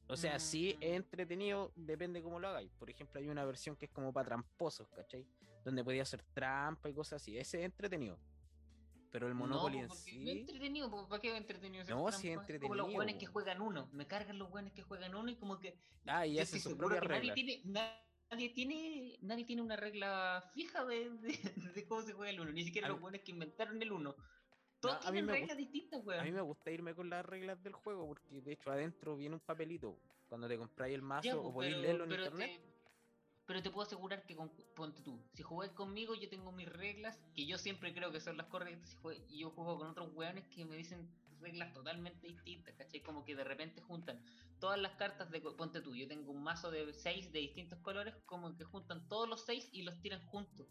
O sea, sí es entretenido, depende cómo lo hagáis. Por ejemplo, hay una versión que es como para tramposos, ¿cachai? Donde podía hacer trampa y cosas así. Ese es entretenido. Pero el Monopoly no, en sí. no es entretenido, ¿para qué es entretenido? hacer No, sí es trampa? Como los entretenido, buenos que juegan uno. Me cargan los buenos que juegan uno y como que Ah, y yo hace estoy sus propias nadie reglas. tiene, nadie tiene, nadie tiene una regla fija de, de- de cómo se juega el uno. Ni siquiera los buenos que inventaron el uno. Todos a mí tienen me reglas distintas, weón. A mí me gusta irme con las reglas del juego porque de hecho adentro viene un papelito. Cuando te compráis el mazo Ya, o pues, podéis pero- leerlo en internet. Te, pero te puedo asegurar que, con, ponte tú, si jugáis conmigo, yo tengo mis reglas, que yo siempre creo que son las correctas, y yo juego con otros weones que me dicen reglas totalmente distintas, ¿cachai? Como que de repente juntan todas las cartas de, ponte tú, yo tengo un mazo de seis de distintos colores, como que juntan todos los seis y los tiran juntos.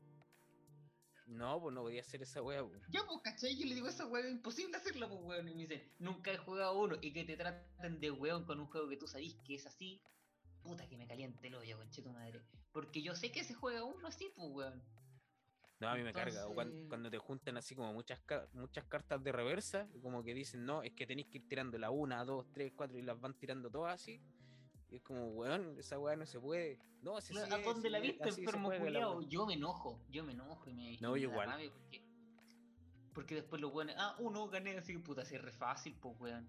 No, pues no podía hacer esa wea. po. Ya, pues, ¿cachai? Yo le digo, esa weón es imposible hacerlo, pues, weón. Y me dicen, nunca he jugado uno. Y que te traten de weón con un juego que tú sabís que es así. Puta que me caliente el hoyo, conche tu madre. Porque yo sé que se juega uno así, pues, weón. No, a mí me carga. O cuan- Entonces- cuando, te juntan así como muchas, muchas cartas de reversa, como que dicen, no, es que tenéis que ir tirando la una, dos, tres, cuatro y las van tirando todas así. Y es como, weón, esa weá no se puede. No, si ¿A dónde la viste, enfermo culiao? Yo me enojo, yo me enojo y me. No, me yo igual. rabia Porque, porque después los weones, ah, uno gané así, puta, así es re fácil, pues, weón.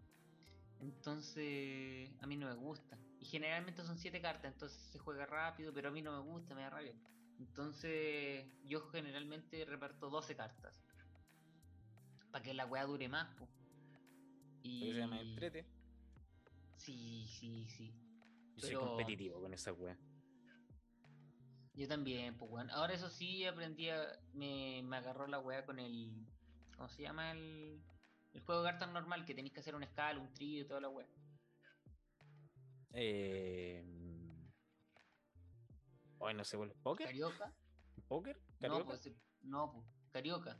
Entonces, a mí no me gusta. Y generalmente son siete cartas, entonces se juega rápido, pero a mí no me gusta, me da rabia. Entonces, yo generalmente reparto 12 cartas. Para que la weá dure más, pues. Y... Porque se llama entrete. Sí, sí, sí. Yo soy Pero- competitivo con esa weá. Yo también, pues, weón. Ahora eso sí, aprendí a... Me, me agarró la weá con el... ¿Cómo se llama el... El juego de cartas normal, que tenéis que hacer una escala, un trío y toda la weá. Eh... Hoy no sé, ¿el póker? ¿Carioca? ¿Póker? No, ¿Carioca? pues, no, pues, Carioca.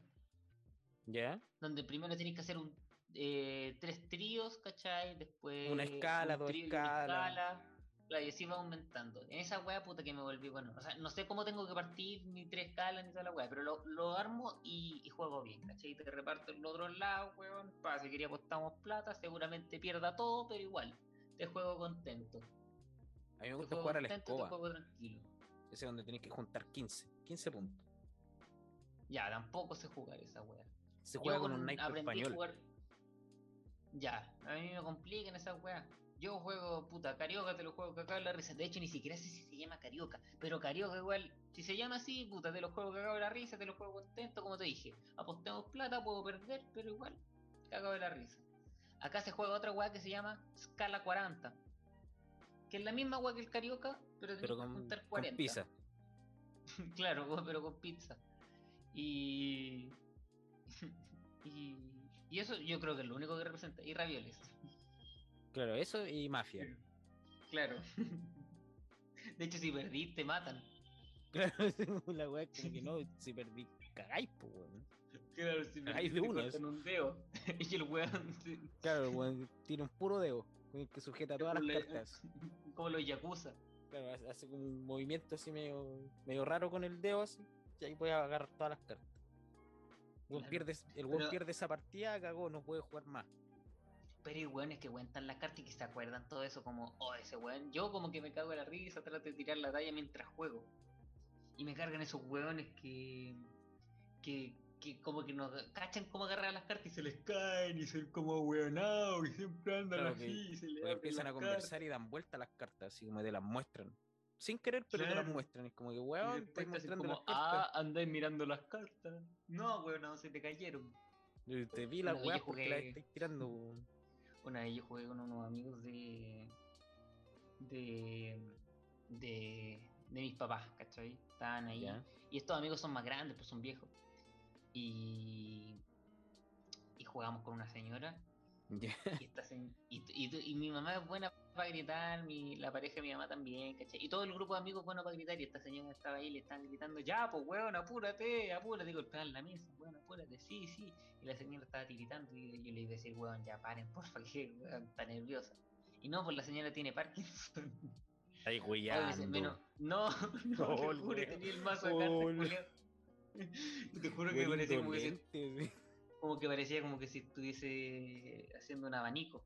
¿Ya? Donde primero tenéis que hacer un... eh, tres tríos, ¿cachai? Después... Una escala, un dos escalas. escala. Claro, y así va aumentando. En esa weá, puta, que me volví bueno. O sea, no sé cómo tengo que partir, ni tres escalas, ni toda la weá, pero lo, lo armo y, y juego bien, ¿cachai? Te reparto en los otros lados, weón. Pa, si quería apostamos plata, seguramente pierda todo, pero igual. Te juego contento. A mí me gusta jugar a la contento, te escoba. juego tranquilo. Ese es donde tenéis que juntar 15. 15 puntos. Ya, tampoco sé jugar esa weá. Se Yo juega con un a español. jugar- Ya, a mí me complican esas weas. Yo juego, puta, carioca, te lo juego cagado en la risa. De hecho, ni siquiera sé si se llama carioca. Pero carioca igual, si se llama así, puta, te lo juego cagado de la risa, te lo juego contento, como te dije. Apostemos plata, puedo perder, pero igual, cagado de la risa. Acá se juega otra wea que se llama Scala 40. Que es la misma wea que el carioca, pero Pero que con, juntar con 40. pizza. [laughs] claro, pero con pizza. Y... [laughs] y... Y eso yo creo que es lo único que representa. Y ravioles. [laughs] Claro, eso y mafia. Claro. [laughs] De hecho, si perdís, te matan. Claro, [laughs] la weá como que no, si perdí, cagáis, po, weón. Claro, si perdís, de te una, cortan un dedo. [laughs] y el weón... se- Claro, weón, tiene un puro dedo con el que sujeta todas las le- cartas. Como los yakuza. Claro, hace- como un movimiento así medio, medio raro con el dedo así, y ahí puede agarrar todas las cartas. Weón Claro, pierde, el weón pero- pierde esa partida, cagó, no puede jugar más. Pero hay weones que cuentan las cartas y que se acuerdan todo eso como, oh, ese weón. Yo como que me cago en la risa, trato de tirar la talla mientras juego. Y me cargan esos weones que, que, que como que nos cachan cómo agarrar las cartas y se les caen y se como weonados y siempre andan Claro, así y se les empiezan a conversar y dan vuelta las cartas, así como te las muestran. Sin querer, pero te las muestran. Es como que, weón, te mostrando como, las ah, andáis mirando las cartas. No, weón, no, se te cayeron. Te vi las weas porque las jugué- estoy tirando. weón. Una vez yo jugué con unos amigos de. de. de. de mis papás, ¿cachai? Estaban ahí. Y estos amigos son más grandes, pues son viejos. Y. y jugamos con una señora. Ya. Y, esta se- y, y- y mi mamá es buena para gritar, mi, la pareja de mi mamá también, ¿cachai? Y todo el grupo de amigos bueno para gritar. Y esta señora estaba ahí le estaban gritando, ya, pues weón, apúrate, apúrate. Digo, está en la mesa, weón, apúrate, sí, sí. Y la señora estaba tiritando y yo le iba a decir, weón, ya paren, porfa, [laughs] que weón, está nerviosa. Y no, pues la señora tiene Parkinson. Ahí Oye, dice, menos- no, [laughs] no, Oh, te juro, tenía el mazo de Oh. [laughs] Te juro que parecía como que, si- indolente, sí. como que parecía como que si estuviese haciendo un abanico.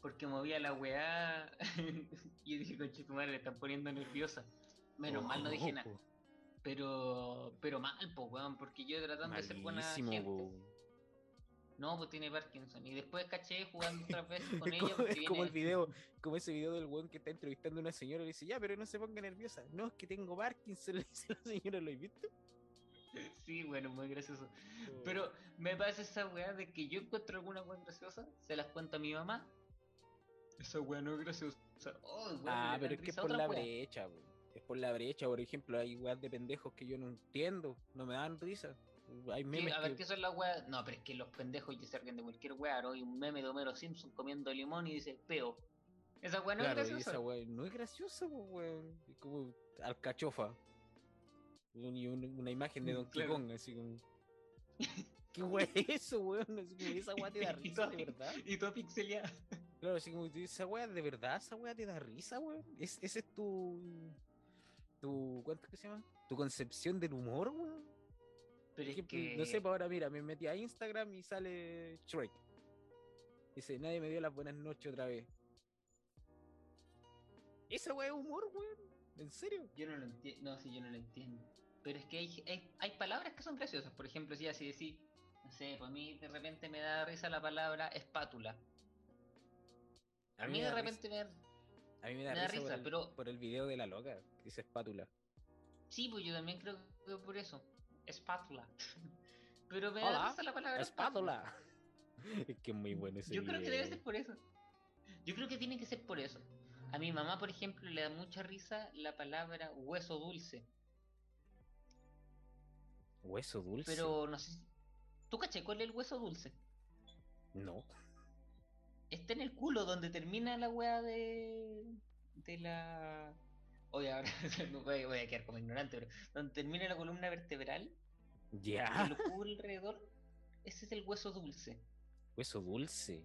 Porque movía la weá. [laughs] y yo dije, conche tu madre, le están poniendo nerviosa. Menos mal no dije nada. Pero, pero mal, pues, weón, porque yo tratando de ser buena malísimo, gente. po. No, pues tiene Parkinson. Y después caché jugando otras [laughs] veces con ella. es como el video, como ese video del weón que está entrevistando a una señora y le dice, ya, pero no se ponga nerviosa. No, es que tengo Parkinson, [laughs] le dice la señora, ¿lo has visto? Sí, bueno, muy gracioso. Pero me pasa esa weá de que yo encuentro alguna weá graciosa, se las cuento a mi mamá. Esa weá no es graciosa. Oh, Ah, pero es que es por la brecha, po. Es por la brecha, por ejemplo, hay weas de pendejos que yo no entiendo, no me dan risa. Hay Sí, memes a ver, que... ¿qué son las weas? No, pero es que los pendejos ya se ríen de cualquier weá. ¿no? Hay un meme de Homero Simpson comiendo limón y dice peo. Esa weá no Claro, es graciosa. esa wea no es graciosa, weón. Es como alcachofa. Y un- una imagen de Mm, Donkey claro. Kong, así como... ¿Qué wea es eso, weón? Esa wea te da [laughs] risa, de verdad. Y todo pixeleado. Claro, así como, esa wea, de verdad, esa wea te da risa, weón. Es, ese es tu... tu ¿Cuánto que se llama? Tu concepción del humor, weón. Pero es que. no sé, pues ahora mira, me metí a Instagram y sale Shrek. Dice, nadie me dio las buenas noches otra vez. Esa weá es humor, weón. ¿En serio? Yo no lo entiendo. No, sí, yo no lo entiendo. Pero es que hay, hay, hay palabras que son graciosas. Por ejemplo, si así decir, no sé, pues a mí de repente me da risa la palabra espátula. A, mí de repente me da. risa- a mí me da, me da risa, por, el, pero- por el video de la loca, que dice espátula. Sí, pues yo también creo que por eso. Espátula. [laughs] Pero me da risa la palabra Espátula. [laughs] es que es muy bueno ese Yo creo que debe ser por eso. Yo creo que tiene que ser por eso. A mi mamá, por ejemplo, le da mucha risa la palabra hueso dulce. Hueso dulce. Pero no sé. ¿Tú caché cuál es el hueso dulce? No. Está en el culo donde termina la weá de... de la... Oye, ahora [laughs] voy, voy a quedar como ignorante, pero donde termina la columna vertebral, y Ya. lo cubre alrededor, ese es el hueso dulce. Hueso dulce.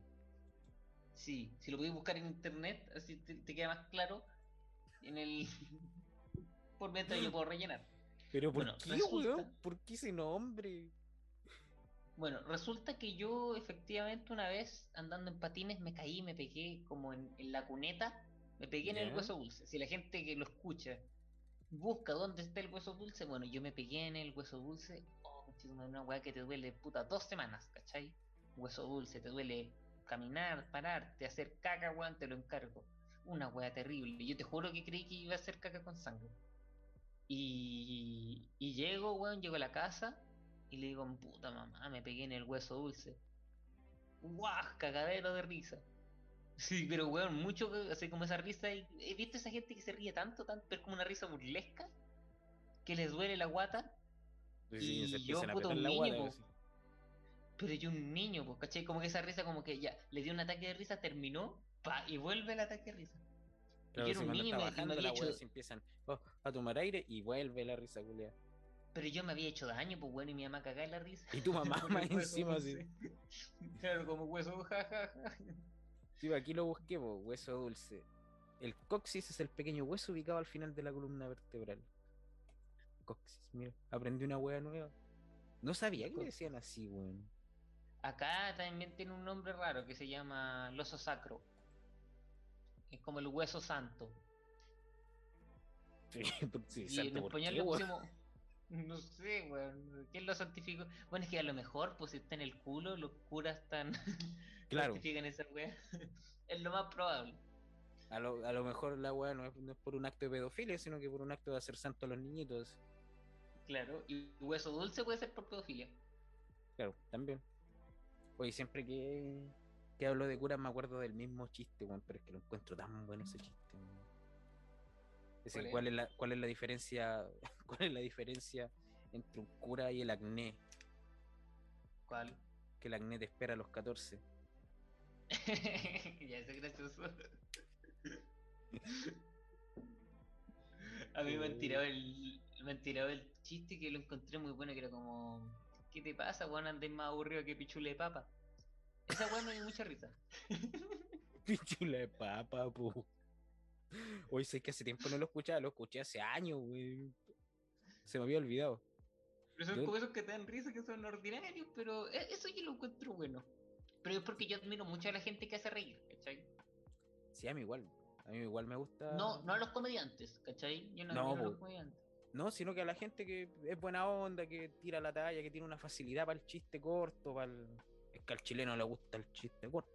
Sí, si lo podéis buscar en internet, así te, te queda más claro. En el. [laughs] Por mientras yo puedo rellenar. Pero ¿por Bueno, qué, resulta- weón? ¿Por qué ese nombre? Bueno, resulta que yo efectivamente una vez andando en patines me caí, me pegué como en, en la cuneta, me pegué en el hueso dulce. Si la gente que lo escucha busca dónde está el hueso dulce, bueno, yo me pegué en el hueso dulce. Oh, una weá que te duele puta dos semanas, ¿cachai? Hueso dulce, te duele caminar, pararte, hacer caca, weón, te lo encargo. Una weá terrible. Yo te juro que creí que iba a hacer caca con sangre. Y, y llego, weón, llego a la casa y le digo, puta mamá, me pegué en el hueso dulce. ¡Guau! Cagadero de risa. Sí, pero weón, mucho, así como esa risa. y- ¿He visto esa gente que se ríe tanto, tanto, pero es como una risa burlesca? Que les duele la guata. Sí, se Y yo, a puta, apretar un niño, guata, po. Pero yo un niño, pues, ¿cachai? Como que esa risa, como que ya, le dio un ataque de risa, terminó, pa, y vuelve el ataque de risa. Claro, yo era si un niño me- me la hecho- se empiezan oh, a tomar aire y vuelve la risa, culia. Pero yo me había hecho daño, pues bueno, y mi mamá cagaba en la risa. Y tu [laughs] mamá más [laughs] el encima, así. Claro, como hueso, jajaja. Sí, aquí lo busqué, po, hueso dulce. El coxis es el pequeño hueso ubicado al final de la columna vertebral. Coxis, mira, aprendí una wea nueva. No sabía que le decían así, weón. Acá también tiene un nombre raro que se llama loso sacro. Es como el hueso santo. [laughs] Sí, sí, Y santo, en ¿por español qué, le weón? pusimos. No sé, weón. ¿Quién lo santificó? Bueno, es que a lo mejor, pues si está en el culo, los curas están. [laughs] Claro. santifican esa wea. es lo más probable. A lo, a lo mejor la weá no es, no es por un acto de pedofilia, sino que por un acto de hacer santo a los niñitos. Claro. Y hueso dulce puede ser por pedofilia. Claro, también. Oye, siempre que, que hablo de curas me acuerdo del mismo chiste, weón, pero es que lo encuentro tan bueno ese chiste. weón. Es ¿Cuál es? ¿cuál es la, cuál es la diferencia, [laughs] cuál es la diferencia entre un cura y el acné? ¿Cuál? Que el acné te espera a los 14. [laughs] ya, eso es gracioso. A mí me han tirado el. Me han tirado el chiste que lo encontré muy bueno, que era como. ¿Qué te pasa, weón? Andes más aburrido que pichule de papa. Esa weón me dio mucha risa. [laughs] Pichula de papa, pu. Hoy sé que hace tiempo no lo escuchaba, lo escuché hace años, güey. Se me había olvidado. Pero son Yo- como esos que te dan risa, que son ordinarios, pero e- eso yo lo encuentro bueno. Pero es porque yo admiro mucho a la gente que hace reír, ¿cachai? Sí, a mí igual. A mí igual me gusta. No, no a los comediantes, ¿cachai? Yo no, No, admiro a los comediantes. No, sino que a la gente que es buena onda, que tira la talla, que tiene una facilidad para el chiste corto, para el... Es que al chileno le gusta el chiste corto.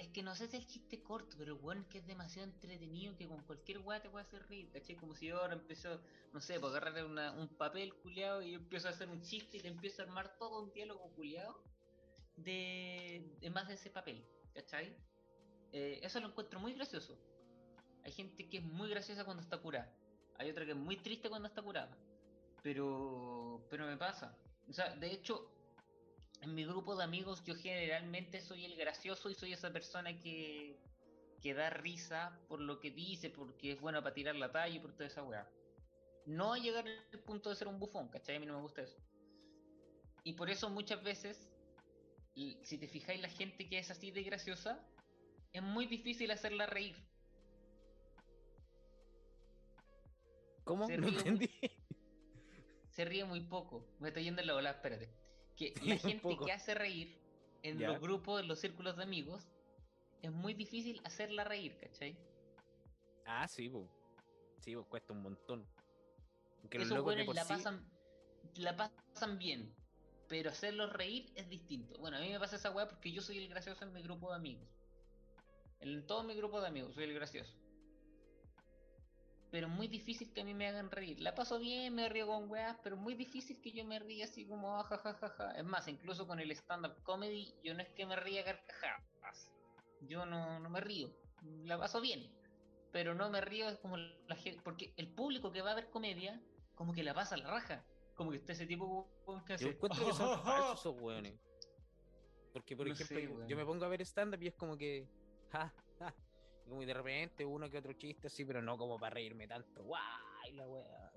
Es que no sé si el chiste corto, pero el weón es que es demasiado entretenido que con cualquier weá te puede hacer reír, ¿cachai? Como si yo ahora empiezo, no sé, por agarrar una- un papel culiado y empiezo a hacer un chiste y te empiezo a armar todo un diálogo culiado de, de más de ese papel, ¿cachai? Eh, eso lo encuentro muy gracioso. Hay gente que es muy graciosa cuando está curada. Hay otra que es muy triste cuando está curada. Pero, pero me pasa. O sea, de hecho, en mi grupo de amigos yo generalmente soy el gracioso y soy esa persona que, que da risa por lo que dice, porque es bueno para tirar la talla y por toda esa weá. No llegar al punto de ser un bufón, ¿cachai? A mí no me gusta eso. Y por eso muchas veces, y si te fijáis, la gente que es así de graciosa, es muy difícil hacerla reír. ¿Cómo? Se No ríe entendí. se ríe muy poco. Me estoy yendo en la bola, espérate. Que [laughs] la gente que hace reír en Ya. los grupos, en los círculos de amigos, es muy difícil hacerla reír, ¿cachai? Ah, sí, pues. Sí, pues cuesta un montón. Que los Esos buenos la sí- pasan, la pasan bien, pero hacerlos reír es distinto. Bueno, a mí me pasa esa weá porque yo soy el gracioso en mi grupo de amigos. En todo mi grupo de amigos soy el gracioso. Pero muy difícil que a mí me hagan reír. La paso bien, me río con weas, pero muy difícil que yo me ría así como ah, jajajaja. Es más, incluso con el stand-up comedy, yo no es que me ría a carcajadas. Yo no, no me río. La paso bien. Pero no me río es como la gente. Porque el público que va a ver comedia, como que la pasa a la raja. Como que está ese tipo que Yo hace. encuentro que son falsos esos weones. Porque, por No ejemplo, sé, yo- yo me pongo a ver stand-up y es como que. Ja, ja. Y como de repente uno que otro chiste así, pero no como para reírme tanto. ¡Guay! La wea.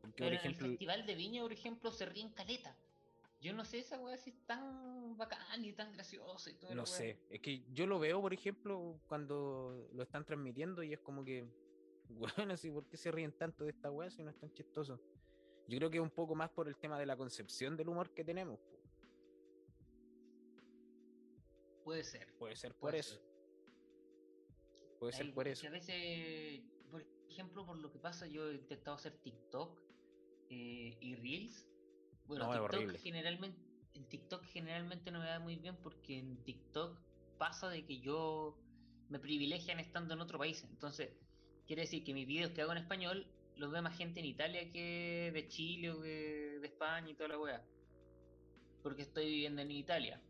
Porque, Pero por en el Festival de Viña, por ejemplo, se ríen caleta. Yo no sé esa weá si es tan bacán y tan graciosa y todo No sé, es que yo lo veo, por ejemplo, cuando lo están transmitiendo y es como que, [laughs] bueno, así, ¿por qué se ríen tanto de esta weá si no es tan chistoso? Yo creo que es un poco más por el tema de la concepción del humor que tenemos. Puede ser. Puede ser por Puede eso. ser. Puede ser por eso. A veces, por ejemplo, por lo que pasa, yo he intentado hacer TikTok eh, y Reels. Bueno, No, es TikTok horrible. generalmente, en TikTok generalmente no me va muy bien porque en TikTok pasa de que yo me privilegian estando en otro país. Entonces, quiere decir que mis videos que hago en español los ve más gente en Italia que de Chile o que de España y toda la weá. Porque estoy viviendo en Italia.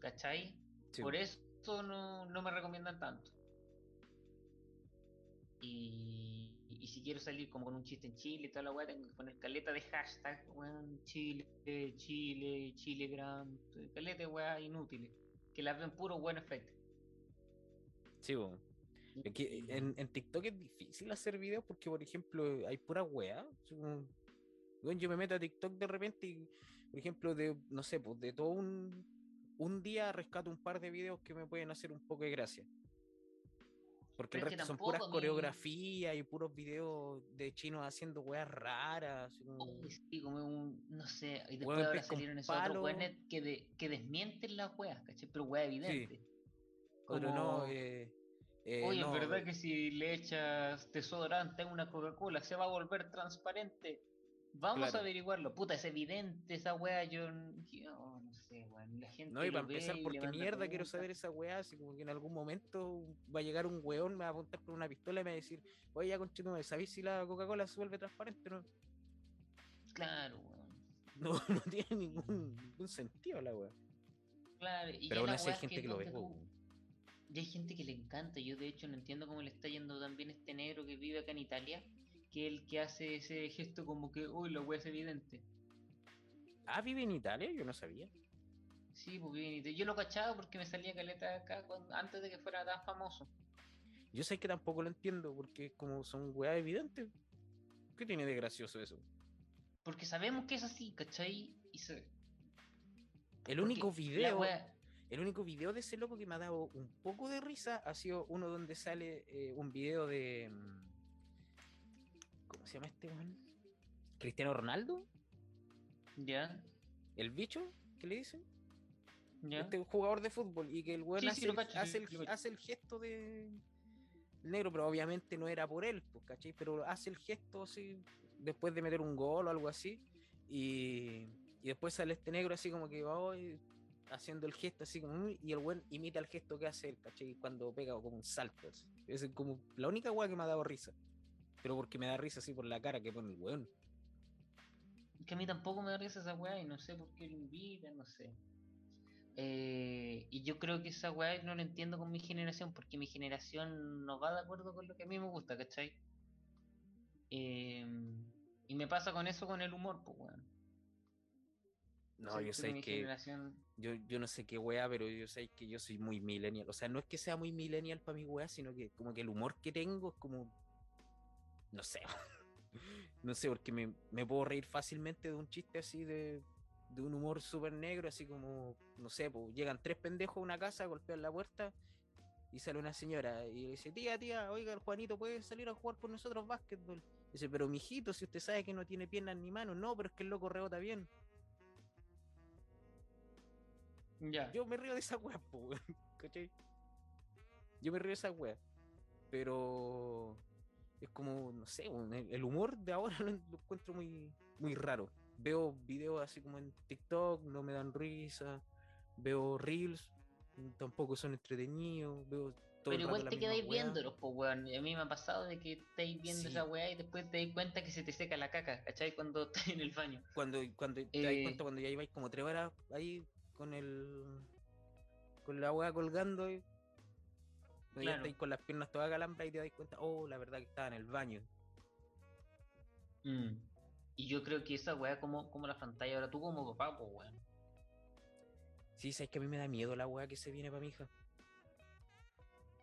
¿Cachai? Sí. Por eso no, no me recomiendan tanto. Y, y si quiero salir como con un chiste en Chile y toda la weá, tengo que poner caleta de hashtag, weón, Chile, Chile, Chilegram, caleta de weá inútiles, que las ven puro buen efecto. Sí, que en, en TikTok es difícil hacer videos porque, por ejemplo, hay pura weá. weón, yo me meto a TikTok de repente y, por ejemplo, de, no sé, pues de todo un, un día rescato un par de videos que me pueden hacer un poco de gracia. Porque el Pero resto son puras mí- coreografías y puros videos de chinos haciendo weas raras. como- Uy, sí, como un, no sé, y después ahora salieron esos palo. otros que, de- que desmienten las weas, ¿cachai? Pero wea evidente. Otro no, eh, eh, Oye, no, es verdad que si le echas desodorante a una Coca-Cola se va a volver transparente. Vamos Claro. a averiguarlo. Puta, es evidente esa wea. Yo, yo no sé, weón. La gente. No, y para empezar, y porque mierda quiero saber esa weá, así como que en algún momento va a llegar un weón, me va a apuntar con una pistola y me va a decir, oye, ya conchito, ¿sabéis si la Coca-Cola se vuelve transparente? No, Claro, weón. [laughs] no, no tiene ningún, ningún sentido la weá. Claro. Y Pero aún así hay gente que lo ve, Ya hay gente que le encanta. Yo, de hecho, no entiendo cómo le está yendo también este negro que vive acá en Italia. Que el que hace ese gesto como que, uy, la wea es evidente. Ah, vive en Italia, yo no sabía. Sí, pues vive en Italia. Yo lo cachaba porque me salía caleta acá cuando- antes de que fuera tan famoso. Yo sé que tampoco lo entiendo, porque como son weas evidentes. ¿Qué tiene de gracioso eso? Porque sabemos que es así, ¿cachai? Y se- El porque único video, wea- el único video de ese loco que me ha dado un poco de risa ha sido uno donde sale eh, un video de. ¿Cómo se llama este weón? Cristiano Ronaldo, Ya, el bicho, ¿qué le dicen? ya. Este jugador de fútbol y que el weón Sí, hace, sí, el, cacho, hace, el, hace gesto de negro, pero obviamente no era por él, pues, ¿cachai? Pero hace el gesto así después de meter un gol o algo así y, y después sale este negro así como que va haciendo el gesto así como y el weón imita el gesto que hace él, ¿cachai? Cuando pega como un salto. así. Es como la única weá que me ha dado risa. Pero porque me da risa así por la cara que pone el weón. Que a mí tampoco me da risa esa weá y no sé por qué lo invitan, no sé. Eh, y yo creo que esa weá no la entiendo con mi generación porque mi generación no va de acuerdo con lo que a mí me gusta, ¿cachai? Eh, y me pasa con eso con el humor, pues weón. No, yo sé que generación- Yo, yo no sé qué wea, pero yo sé que yo soy muy millennial. O sea, no es que sea muy millennial para mi wea, sino que como que el humor que tengo es como. No sé. [laughs] no sé, porque me, me puedo reír fácilmente de un chiste así de, de un humor súper negro, así como, no sé, pues llegan tres pendejos a una casa, golpean la puerta y sale una señora y le dice, tía, tía, oiga, el Juanito puede salir a jugar con nosotros básquetbol. Dice, pero mijito, si usted sabe que no tiene piernas ni manos, no, pero es que el loco rebota bien. Ya. Yo me río de esa wea, po. Yo me río de esa wea. Pero es como, no sé, el humor de ahora [laughs] lo, encuentro muy, muy raro. Veo videos así como en TikTok, no me dan risa. Veo reels, tampoco son entretenidos. Veo todo Pero igual te quedáis viéndolos, pues weón. Y a mí me ha pasado de que estáis viendo Sí. esa weá y después te das cuenta que se te seca la caca, ¿cachai? Cuando [laughs] estás en el baño. Cuando, cuando te das Eh, cuenta, cuando ya lleváis como tres horas ahí con el. con la wea colgando. y- ya estáis con las piernas todas calambras y te das cuenta, oh, la verdad que estaba en el baño. Mm. Y yo creo que esa weá como, como la pantalla ahora, tú como papá, pues weón. Sí, sabes que a mí me da miedo la weá que se viene para mi hija.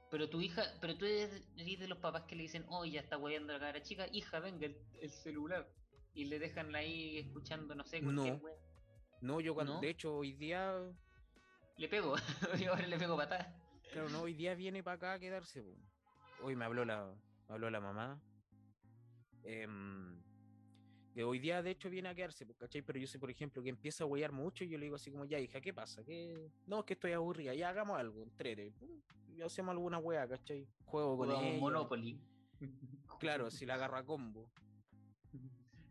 Pero tu hija, pero tú eres, eres de los papás que le dicen, oh, ya está weyando la cara chica, hija, venga, el, el celular. Y le dejan ahí escuchando, no sé, cualquier No. weá. No, yo cuando, ¿No? de hecho, hoy día, Le pego, [laughs] yo ahora le pego patada. Claro, no, hoy día viene para acá a quedarse. po. Hoy me habló la, me habló la mamá. em, que hoy día, de hecho, viene a quedarse, pues, ¿cachai? Pero yo sé, por ejemplo, que empieza a huear mucho y yo le digo así como, ya, hija, ¿qué pasa? ¿Qué... No, es que estoy aburrida, ya hagamos algo, entrete. Pum, Y hacemos alguna wea, ¿cachai? Juego con ella. Monopoly. [laughs] Claro, si la agarro a combo.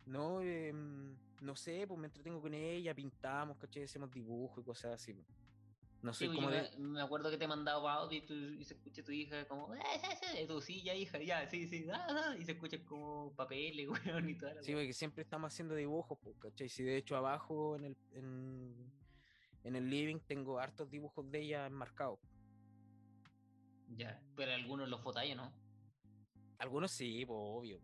No, em, no sé, pues me entretengo con ella, pintamos, ¿cachai? Hacemos dibujos y cosas así. po. No Sí, soy pues de... me, me acuerdo que te mandaba audio y, tú, y se escucha tu hija como, "Eh, eh, eh", tú, sí, ya hija, ya, sí, sí, ah, ah", y se escucha como papeles, [laughs] weón, y toda la Sí, porque siempre estamos haciendo dibujos, pues, ¿cachai? Si de hecho abajo en el, en, en el living tengo hartos dibujos de ella enmarcados. Ya, pero algunos los fotáis, ¿no? Algunos sí, pues obvio.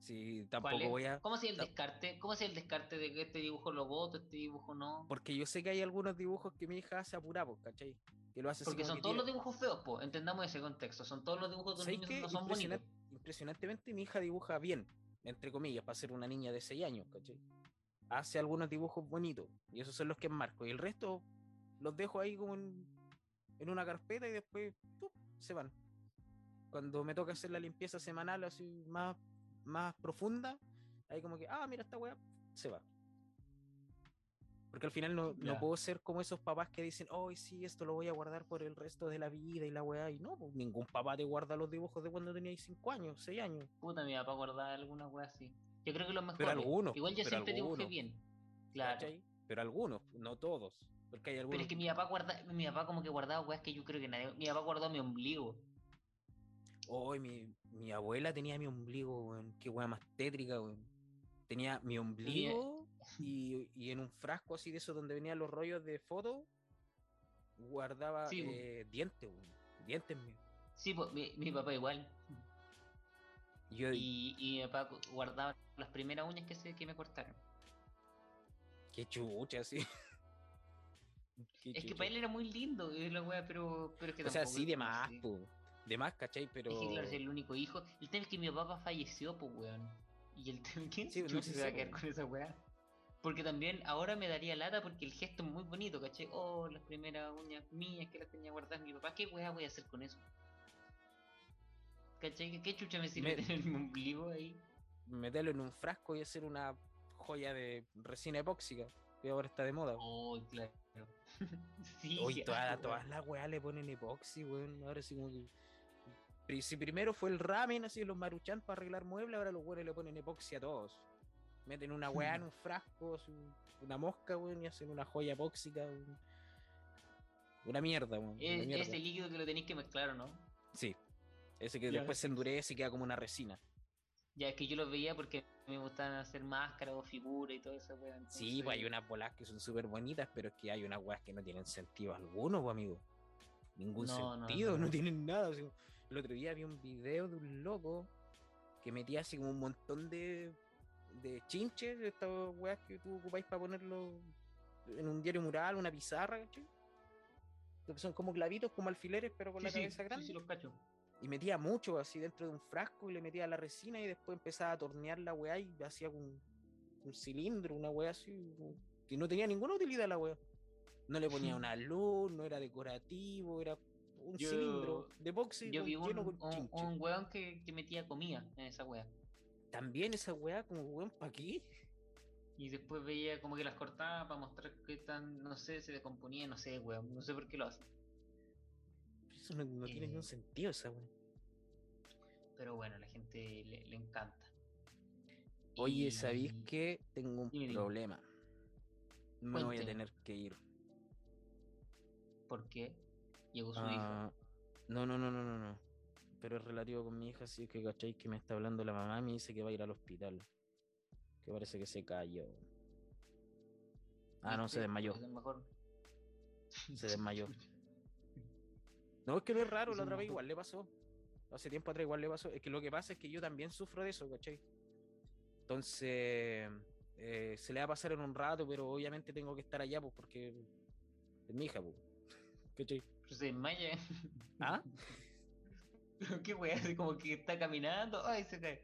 Sí, tampoco ¿Cuál es? voy a... ¿Cómo hacía el descarte? ¿Cómo hacía el descarte de que este dibujo lo voto, este dibujo no? Porque yo sé que hay algunos dibujos que mi hija hace apurado, ¿cachai? Que lo hace Porque son que todos los dibujos feos, pues, entendamos ese contexto. Son todos los dibujos de un ¿Sabes niño qué? no son bonitos. Impresionante- impresionantemente mi hija dibuja bien, entre comillas, para ser una niña de 6 años, ¿cachai? Hace algunos dibujos bonitos, y esos son los que enmarco, y el resto los dejo ahí como en, en una carpeta y después ¡tup! se van. cuando me toca hacer la limpieza semanal así más, más profunda, ahí como que, ah, mira esta weá, se va. Porque al final no, no puedo ser como esos papás que dicen, oh, sí, esto lo voy a guardar por el resto de la vida y la weá. Y no, pues, ningún papá te guarda los dibujos de cuando teníais 5 años, 6 años. Puta, mi papá guardaba alguna wea así. Yo creo que los mejores. Pero algunos, Igual yo siempre dibujé bien. Claro. ¿cachai? Pero algunos, no todos. Porque hay algunos. Pero es que mi papá guarda, mi papá como que guardaba weas que yo creo que nadie. Mi papá guardó mi ombligo. Oh, mi, mi abuela tenía mi ombligo, weón. Qué weá más tétrica, weón. Tenía mi ombligo [laughs] y, y en un frasco así de eso donde venían los rollos de foto, guardaba Sí, eh, dientes, weón. Dientes míos. Sí, pues mi, mi papá igual. Y yo, Y, y mi papá gu- guardaba las primeras uñas que, se, que me cortaron. qué chucha. [laughs] Qué Es que para él era muy lindo eh, la wea, pero, pero es que O sea, sí, de más, así. De más, ¿cachai? Pero. Que claro, es el único hijo. El tema es que mi papá falleció, pues weón. Y el tema, ¿quién Sí, no, sí se va a quedar con esa weá? Porque también ahora me daría lata porque el gesto es muy bonito, ¿cachai? Oh, las primeras uñas mías que las tenía guardadas mi papá. ¿Qué weá voy a hacer con eso? ¿Cachai? ¿Qué- ¿Qué chucha me sirve Me- tener mi ombligo ahí? Meterlo en un frasco y hacer una joya de resina epóxica. Que ahora está de moda. Oh, claro. [laughs] sí, asco, todas weón. las weas le ponen epoxi, weón. Ahora sí como que. Si primero fue el ramen, así los maruchan para arreglar muebles, ahora los weones le ponen epoxi a todos. Meten una weá en un frasco, una mosca, weón, y hacen una joya epóxica. weón. Una mierda, weón. una Es, mierda. ese líquido que lo tenéis que mezclar, ¿o no? Sí. Ese que Ya, después se sí. endurece y queda como una resina. Ya es que yo los veía porque me gustaban hacer máscaras o figuras y todo eso, weón. Sí, pues hay unas bolas que son súper bonitas, pero es que hay unas weas que no tienen sentido alguno, pues, amigo. Ningún No, no, sentido, no, no. tienen nada. o sea, el otro día vi un video de un loco que metía así como un montón de, de chinches, estas weas que tú ocupáis para ponerlo en un diario mural, una pizarra, ¿cachai? Que son como clavitos, como alfileres, pero con Sí, la cabeza sí, grande. sí, los cacho. Y metía mucho así dentro de un frasco y le metía la resina y después empezaba a tornear la weá y hacía un, un cilindro, una weá así, que no tenía ninguna utilidad la weá. No le ponía una luz, no era decorativo, era un Yo- cilindro de epoxi Yo vi un, lleno con un, weón que, que metía comida en esa wea. También esa weá como weón, ¿pa' qué? Y después veía como que las cortaba para mostrar que tan, no sé, se descomponía, no sé, weón. No sé por qué lo hace. Eso no, no tiene Eh. ningún sentido esa weá. Pero bueno, a la gente le, le encanta. Oye, ¿sabéis Y- que tengo un Dime, problema? Me voy a tener que ir. ¿Por qué? Llegó su Ah, no, no, no, no, no, no. Pero es relativo con mi hija, así que cacháis que me está hablando la mamá y me dice que va a ir al hospital. Que parece que se cayó. Ah, no, se desmayó. Mejor. Se desmayó. [laughs] No, es que no es raro, la otra vez igual le pasó. Hace tiempo atrás igual le pasó. Es que lo que pasa es que yo también sufro de eso, ¿cachai? Entonces, eh, se le va a pasar en un rato, pero obviamente tengo que estar allá, pues, porque es mi hija, pues. [laughs] ¿Cachai? Pero se desmaya. ¿Ah? [laughs] ¿Qué weá? Así como que está caminando. Ay, se cae.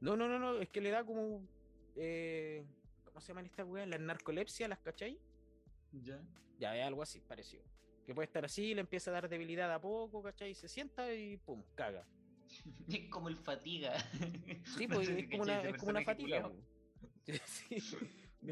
No, no, no, no, es que le da como. Eh, ¿Cómo se llaman estas weas? Las narcolepsia, ¿las cachai? Ya. Ya, es algo así, parecido. Que puede estar así, le empieza a dar debilidad a poco, ¿cachai? Se sienta y pum, caga. [laughs] Es como el fatiga. Sí, No pues [laughs] sé es como una, es como una fatiga. culiao.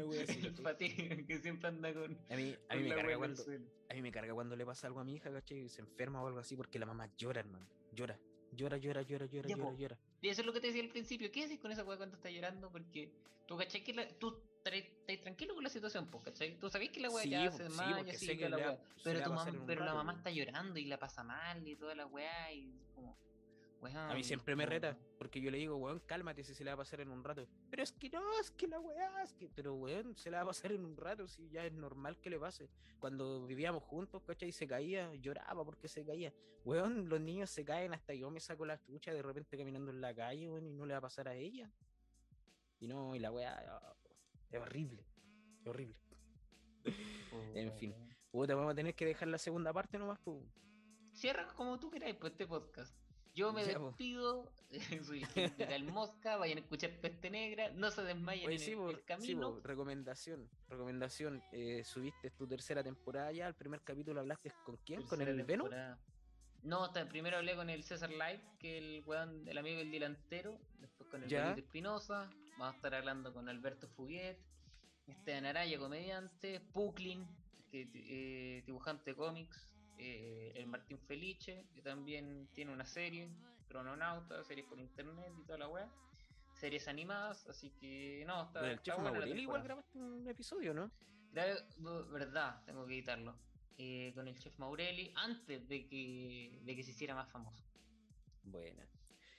Po. Sí, una wea así. [laughs] El fatiga que siempre anda con. A mí, a con mí me la carga cuando, a mí me carga cuando le pasa algo a mi hija, ¿cachai? Se enferma o algo así, porque la mamá llora, hermano. Llora. Llora, llora, llora, llora, Ya, llora, po. llora. Y eso es lo que te decía al principio. ¿Qué haces con esa weá cuando está llorando? Porque tú, ¿cachai? Que la- tú estás tranquilo con la situación, pues, ¿cachai? Tú sabés que la weá Sí, ya po, se sí, sé que toda la weá. Pero, tu a mam- pero la mamá po. está llorando y la pasa mal y toda la weá y es A mí siempre me reta, porque yo le digo, weón, cálmate si se le va a pasar en un rato. Pero es que no, es que la weá, es que. Pero weón, se le va a pasar en un rato, si ya es normal que le pase. Cuando vivíamos juntos, ¿cachai? Se caía, lloraba porque se caía. Weón, los niños se caen hasta yo me saco la chucha de repente caminando en la calle, weón, y no le va a pasar a ella. Y no, y la weá, es horrible, es horrible. [laughs] En fin. Puta, vamos a tener que dejar la segunda parte nomás, pues. Cierra como tú queráis, pues, este podcast. Yo me Ya, despido, [laughs] soy el Mosca, vayan a escuchar Peste Negra, no se desmayen Oye, en sí, el, sí, camino. recomendación, recomendación. eh, subiste tu tercera temporada ya, el primer capítulo hablaste con quién, con el Venom. No, hasta primero hablé con el César Light, que el weón, el amigo del delantero, después con el. Polito Espinosa, vamos a estar hablando con Alberto Fuguet, Esteban Araya, comediante, Puklin, que, eh, dibujante de cómics, eh, el Martín Felice, que también tiene una serie, Crononauta, series por internet y toda la weá, series animadas, así que no, está, el está buena la igual grabaste un episodio, ¿no? Grave- verdad, tengo que editarlo. Eh, con el chef Maurelli antes de que, de que se hiciera más famoso. Buena.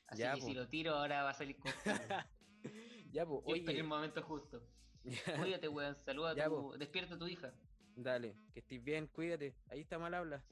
Así Ya, que si po. lo tiro ahora va a salir con [laughs] Ya, pues, oye. el momento justo. [laughs] Cuídate, weón. Saluda a tu. po. Despierta a tu hija. Dale, que estés bien, cuídate. Ahí está mal habla.